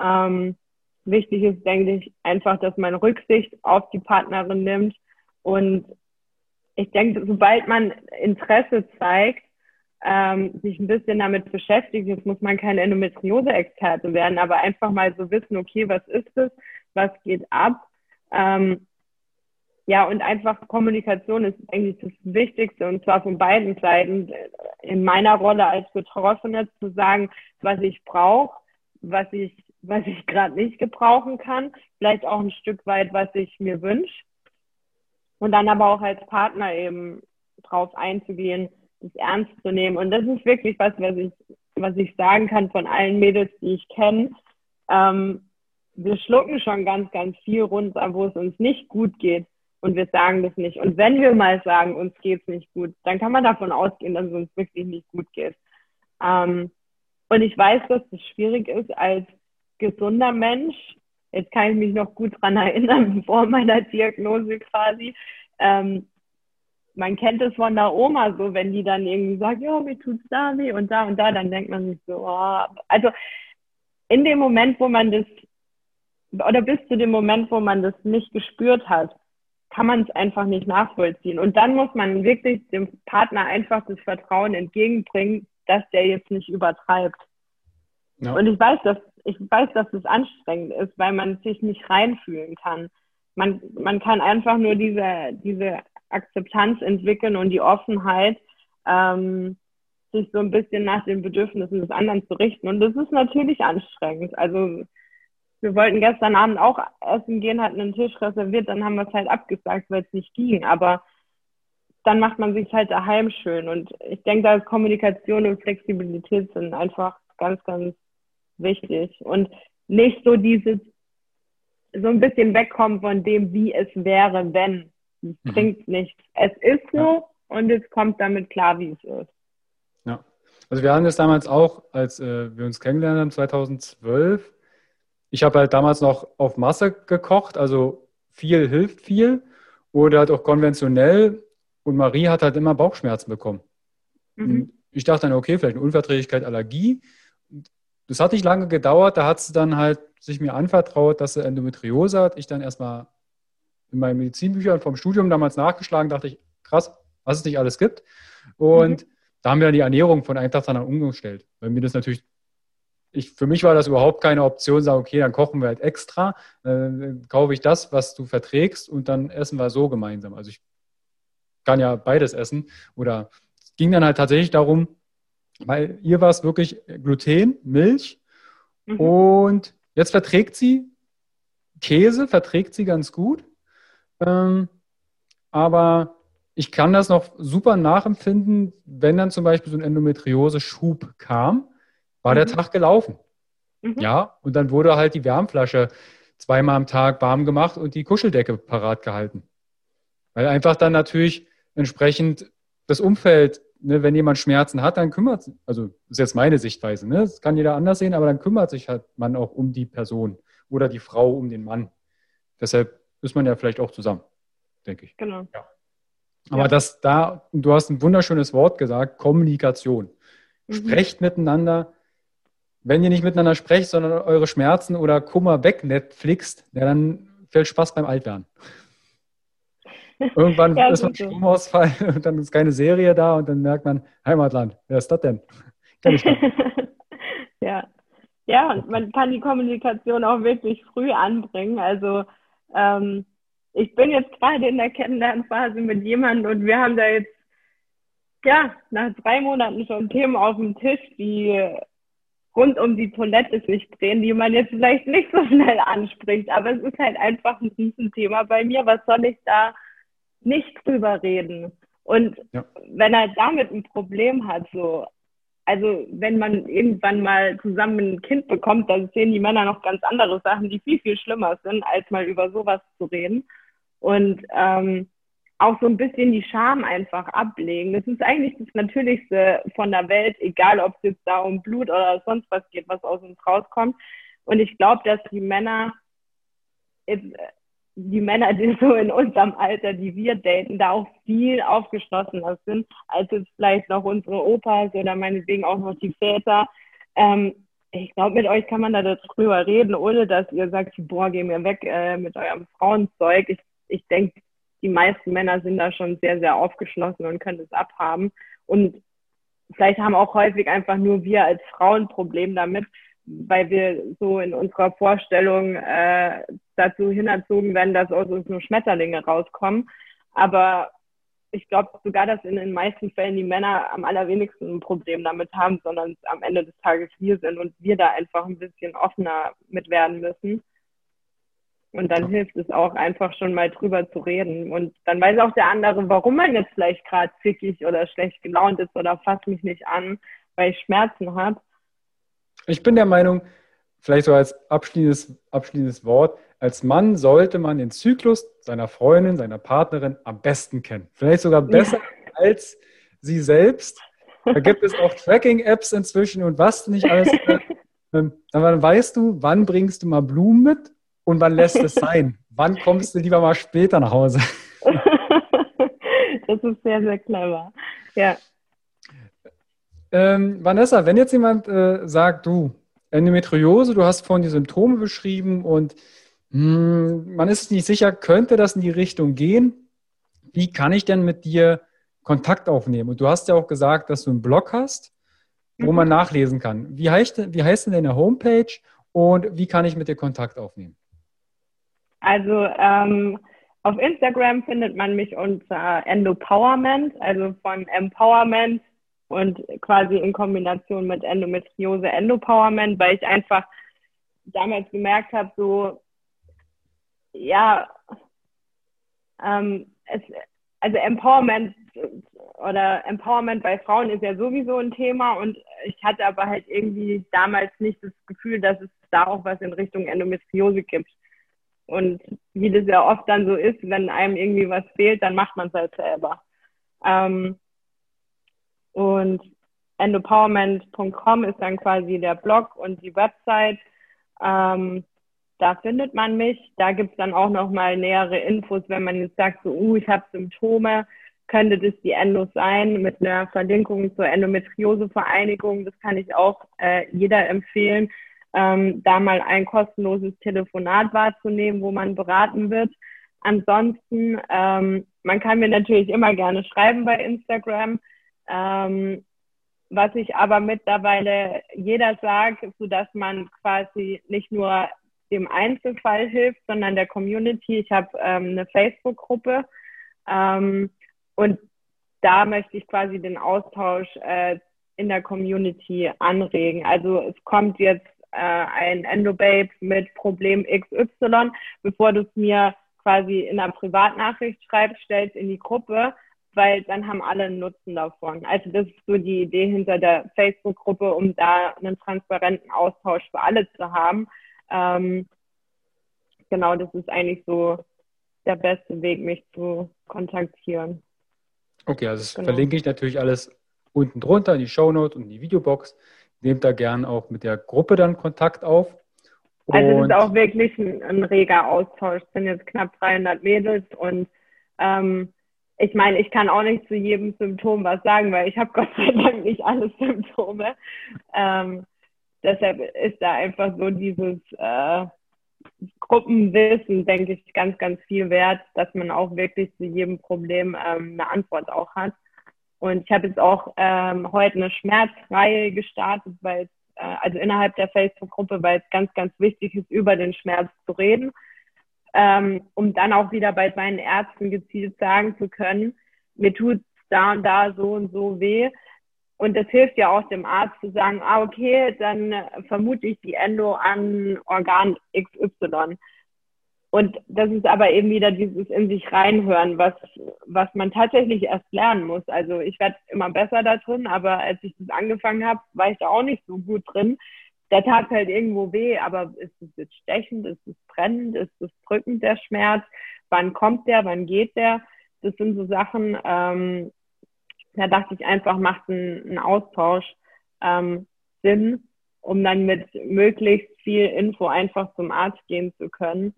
Ähm, wichtig ist, denke ich, einfach, dass man Rücksicht auf die Partnerin nimmt und ich denke, sobald man Interesse zeigt, ähm, sich ein bisschen damit beschäftigt, jetzt muss man kein Endometriose-Experte werden, aber einfach mal so wissen, okay, was ist es, was geht ab? Ähm, ja, und einfach Kommunikation ist eigentlich das Wichtigste und zwar von beiden Seiten. In meiner Rolle als Betroffene zu sagen, was ich brauche, was ich, was ich gerade nicht gebrauchen kann, vielleicht auch ein Stück weit, was ich mir wünsche und dann aber auch als Partner eben drauf einzugehen, das ernst zu nehmen. Und das ist wirklich was, was ich, was ich sagen kann von allen Mädels, die ich kenne. Ähm, wir schlucken schon ganz, ganz viel runter, wo es uns nicht gut geht. Und wir sagen das nicht. Und wenn wir mal sagen, uns geht's nicht gut, dann kann man davon ausgehen, dass es uns wirklich nicht gut geht. Ähm, und ich weiß, dass es schwierig ist als gesunder Mensch, Jetzt kann ich mich noch gut dran erinnern, vor meiner Diagnose quasi. Ähm, man kennt es von der Oma so, wenn die dann irgendwie sagt, ja, mir tut's da weh und da und da, dann denkt man sich so, oh. also in dem Moment, wo man das, oder bis zu dem Moment, wo man das nicht gespürt hat, kann man es einfach nicht nachvollziehen. Und dann muss man wirklich dem Partner einfach das Vertrauen entgegenbringen, dass der jetzt nicht übertreibt. Ja. Und ich weiß, dass ich weiß, dass es anstrengend ist, weil man sich nicht reinfühlen kann. Man, man kann einfach nur diese, diese Akzeptanz entwickeln und die Offenheit, ähm, sich so ein bisschen nach den Bedürfnissen des anderen zu richten. Und das ist natürlich anstrengend. Also wir wollten gestern Abend auch essen gehen, hatten einen Tisch reserviert, dann haben wir es halt abgesagt, weil es nicht ging. Aber dann macht man sich halt daheim schön. Und ich denke, da ist Kommunikation und Flexibilität sind einfach ganz, ganz wichtig. Und nicht so dieses, so ein bisschen wegkommen von dem, wie es wäre, wenn. Es mhm. bringt nichts. Es ist so ja. und es kommt damit klar, wie es ist. Ja. Also wir hatten es damals auch, als äh, wir uns kennengelernt haben, 2012. Ich habe halt damals noch auf Masse gekocht, also viel hilft viel oder halt auch konventionell. Und Marie hat halt immer Bauchschmerzen bekommen. Mhm. Ich dachte dann, okay, vielleicht eine Unverträglichkeit, Allergie. Das hat nicht lange gedauert, da hat sie dann halt sich mir anvertraut, dass sie Endometriose hat. Ich dann erstmal in meinen Medizinbüchern vom Studium damals nachgeschlagen, dachte ich, krass, was es nicht alles gibt. Und mhm. da haben wir dann die Ernährung von einem Tag dann umgestellt. Weil mir das natürlich, ich, für mich war das überhaupt keine Option, sagen, okay, dann kochen wir halt extra, dann kaufe ich das, was du verträgst und dann essen wir so gemeinsam. Also ich kann ja beides essen. Oder es ging dann halt tatsächlich darum, weil ihr war es wirklich Gluten, Milch mhm. und jetzt verträgt sie Käse, verträgt sie ganz gut. Ähm, aber ich kann das noch super nachempfinden, wenn dann zum Beispiel so ein Endometriose-Schub kam, war mhm. der Tag gelaufen. Mhm. Ja, und dann wurde halt die Wärmflasche zweimal am Tag warm gemacht und die Kuscheldecke parat gehalten. Weil einfach dann natürlich entsprechend das Umfeld ne, wenn jemand Schmerzen hat, dann kümmert sich, also das ist jetzt meine Sichtweise, ne? das kann jeder anders sehen, aber dann kümmert sich halt man auch um die Person oder die Frau um den Mann. Deshalb ist man ja vielleicht auch zusammen, denke ich. Genau. Ja. Aber ja. das da, du hast ein wunderschönes Wort gesagt, Kommunikation. Mhm. Sprecht miteinander. Wenn ihr nicht miteinander sprecht, sondern eure Schmerzen oder Kummer weg Netflixt, ja, dann fällt Spaß beim Altwerden. Irgendwann ja, ist man Stromausfall und dann ist keine Serie da und dann merkt man, Heimatland, wer ist das denn? ja. Ja, und man kann die Kommunikation auch wirklich früh anbringen. Also ähm, ich bin jetzt gerade in der Kennenlernphase mit jemandem und wir haben da jetzt ja nach drei Monaten schon Themen auf dem Tisch, die rund um die Toilette sich drehen, die man jetzt vielleicht nicht so schnell anspricht. Aber es ist halt einfach ein Riesenthema bei mir. Was soll ich da nicht drüber reden? Und ja. wenn er damit ein Problem hat, so, also wenn man irgendwann mal zusammen ein Kind bekommt, dann sehen die Männer noch ganz andere Sachen, die viel, viel schlimmer sind, als mal über sowas zu reden. Und ähm, auch so ein bisschen die Scham einfach ablegen. Das ist eigentlich das Natürlichste von der Welt, egal ob es jetzt da um Blut oder sonst was geht, was aus uns rauskommt. Und ich glaube, dass die Männer, die Männer, die so in unserem Alter, die wir daten, da auch viel aufgeschlossener sind, als jetzt vielleicht noch unsere Opas oder meinetwegen auch noch die Väter. Ähm, ich glaube, mit euch kann man da drüber reden, ohne dass ihr sagt, boah, geh mir weg äh, mit eurem Frauenzeug. Ich, ich denke, die meisten Männer sind da schon sehr, sehr aufgeschlossen und können es abhaben. Und vielleicht haben auch häufig einfach nur wir als Frauen Problem damit, weil wir so in unserer Vorstellung äh, dazu hinerzogen werden, dass aus uns nur Schmetterlinge rauskommen. Aber ich glaube sogar, dass in den meisten Fällen die Männer am allerwenigsten ein Problem damit haben, sondern am Ende des Tages wir sind und wir da einfach ein bisschen offener mit werden müssen. Und dann hilft es auch einfach schon mal drüber zu reden. Und dann weiß auch der andere, warum man jetzt vielleicht gerade zickig oder schlecht gelaunt ist oder fasst mich nicht an, weil ich Schmerzen habe. Ich bin der Meinung, vielleicht so als abschließendes, abschließendes Wort, als Mann sollte man den Zyklus seiner Freundin, seiner Partnerin am besten kennen. Vielleicht sogar besser ja. als sie selbst. Da gibt es auch Tracking-Apps inzwischen und was nicht alles. Ähm, dann weißt du, wann bringst du mal Blumen mit und wann lässt es sein? wann kommst du lieber mal später nach Hause? das ist sehr, sehr clever. Ja. Ähm, Vanessa, wenn jetzt jemand äh, sagt, du, Endometriose, du hast vorhin die Symptome beschrieben und mh, hm, man ist nicht sicher, könnte das in die Richtung gehen? Wie kann ich denn mit dir Kontakt aufnehmen? Und du hast ja auch gesagt, dass du einen Blog hast, wo mhm. man nachlesen kann. Wie heißt, wie heißt denn deine Homepage und wie kann ich mit dir Kontakt aufnehmen? Also ähm, auf Instagram findet man mich unter Endopowerment, also von Empowerment und quasi in Kombination mit Endometriose Endopowerment, weil ich einfach damals gemerkt habe, so ja, ähm, es, also Empowerment oder Empowerment bei Frauen ist ja sowieso ein Thema und ich hatte aber halt irgendwie damals nicht das Gefühl, dass es da auch was in Richtung Endometriose gibt. Und wie das ja oft dann so ist, wenn einem irgendwie was fehlt, dann macht man es halt selber. Ähm, und endopowerment.com ist dann quasi der Blog und die Website. Ähm, da findet man mich. Da gibt's dann auch nochmal nähere Infos, wenn man jetzt sagt, so, uh, ich habe Symptome, könnte das die Endos sein, mit einer Verlinkung zur Endometriosevereinigung. Das kann ich auch äh, jeder empfehlen ähm, da mal ein kostenloses Telefonat wahrzunehmen, wo man beraten wird. Ansonsten, ähm, man kann mir natürlich immer gerne schreiben bei Instagram. Ähm, was ich aber mittlerweile jeder sagt, so dass man quasi nicht nur dem Einzelfall hilft, sondern der Community. Ich habe ähm, eine Facebook-Gruppe ähm, und da möchte ich quasi den Austausch äh, in der Community anregen. Also es kommt jetzt äh, ein Endobabe mit Problem XY, bevor du es mir quasi in einer Privatnachricht schreibst, stellst in die Gruppe, weil dann haben alle einen Nutzen davon. Also das ist so die Idee hinter der Facebook-Gruppe, um da einen transparenten Austausch für alle zu haben. Ähm, genau, das ist eigentlich so der beste Weg, mich zu kontaktieren. Okay, also das genau. verlinke ich natürlich alles unten drunter in die Shownote und in die Videobox nehmt da gern auch mit der Gruppe dann Kontakt auf. Und also es ist auch wirklich ein, ein, reger Austausch. Es sind jetzt knapp 300 Mädels und ähm, ich meine, ich kann auch nicht zu jedem Symptom was sagen, weil ich habe Gott sei Dank nicht alle Symptome. Ähm, deshalb ist da einfach so dieses, äh, Gruppenwissen, denke ich, ganz, ganz viel wert, dass man auch wirklich zu jedem Problem ähm, eine Antwort auch hat. Und ich habe jetzt auch ähm, heute eine Schmerzreihe gestartet, weil äh, also innerhalb der Facebook-Gruppe, weil es ganz, ganz wichtig ist, über den Schmerz zu reden, ähm, um dann auch wieder bei meinen Ärzten gezielt sagen zu können, mir tut da und da so und so weh. Und das hilft ja auch dem Arzt zu sagen, ah, okay, dann vermute ich die Endo an Organ XY. Und das ist aber eben wieder dieses in sich reinhören, was, was man tatsächlich erst lernen muss. Also ich werde immer besser da drin, aber als ich das angefangen habe, war ich da auch nicht so gut drin. Der tat halt irgendwo weh, aber ist es jetzt stechend, ist es brennend, ist es drückend, der Schmerz? Wann kommt der, wann geht der? Das sind so Sachen, ähm, da dachte ich einfach, macht ein, ein Austausch ähm, Sinn, um dann mit möglichst viel Info einfach zum Arzt gehen zu können.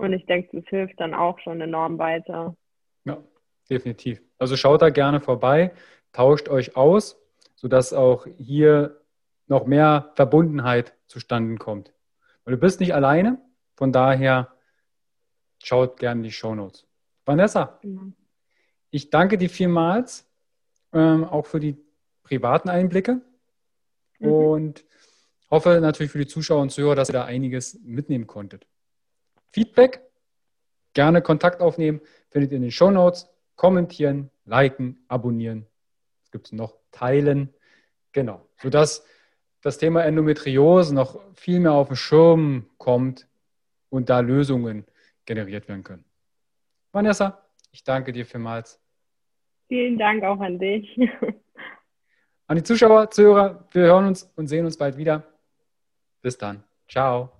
Und ich denke, das hilft dann auch schon enorm weiter. Ja, definitiv. Also schaut da gerne vorbei, tauscht euch aus, sodass auch hier noch mehr Verbundenheit zustande kommt. Weil du bist nicht alleine, von daher schaut gerne die Shownotes. Vanessa, mhm. ich danke dir vielmals ähm, auch für die privaten Einblicke mhm. und hoffe natürlich für die Zuschauer und Zuhörer, dass ihr da einiges mitnehmen konntet. Feedback, gerne Kontakt aufnehmen, findet ihr in den Show Notes. Kommentieren, liken, abonnieren. Was gibt es noch? Teilen. Genau, sodass das Thema Endometriose noch viel mehr auf den Schirm kommt und da Lösungen generiert werden können. Vanessa, ich danke dir vielmals. Vielen Dank auch an dich. An die Zuschauer, Zuhörer, wir hören uns und sehen uns bald wieder. Bis dann. Ciao.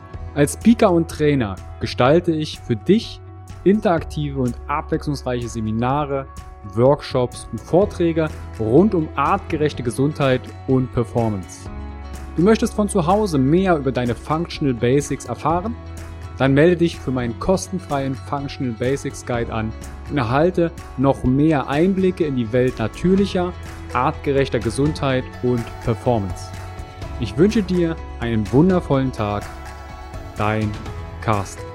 Als Speaker und Trainer gestalte ich für dich interaktive und abwechslungsreiche Seminare, Workshops und Vorträge rund um artgerechte Gesundheit und Performance. Du möchtest von zu Hause mehr über deine Functional Basics erfahren? Dann melde dich für meinen kostenfreien Functional Basics Guide an und erhalte noch mehr Einblicke in die Welt natürlicher, artgerechter Gesundheit und Performance. Ich wünsche dir einen wundervollen Tag. Dein Carsten.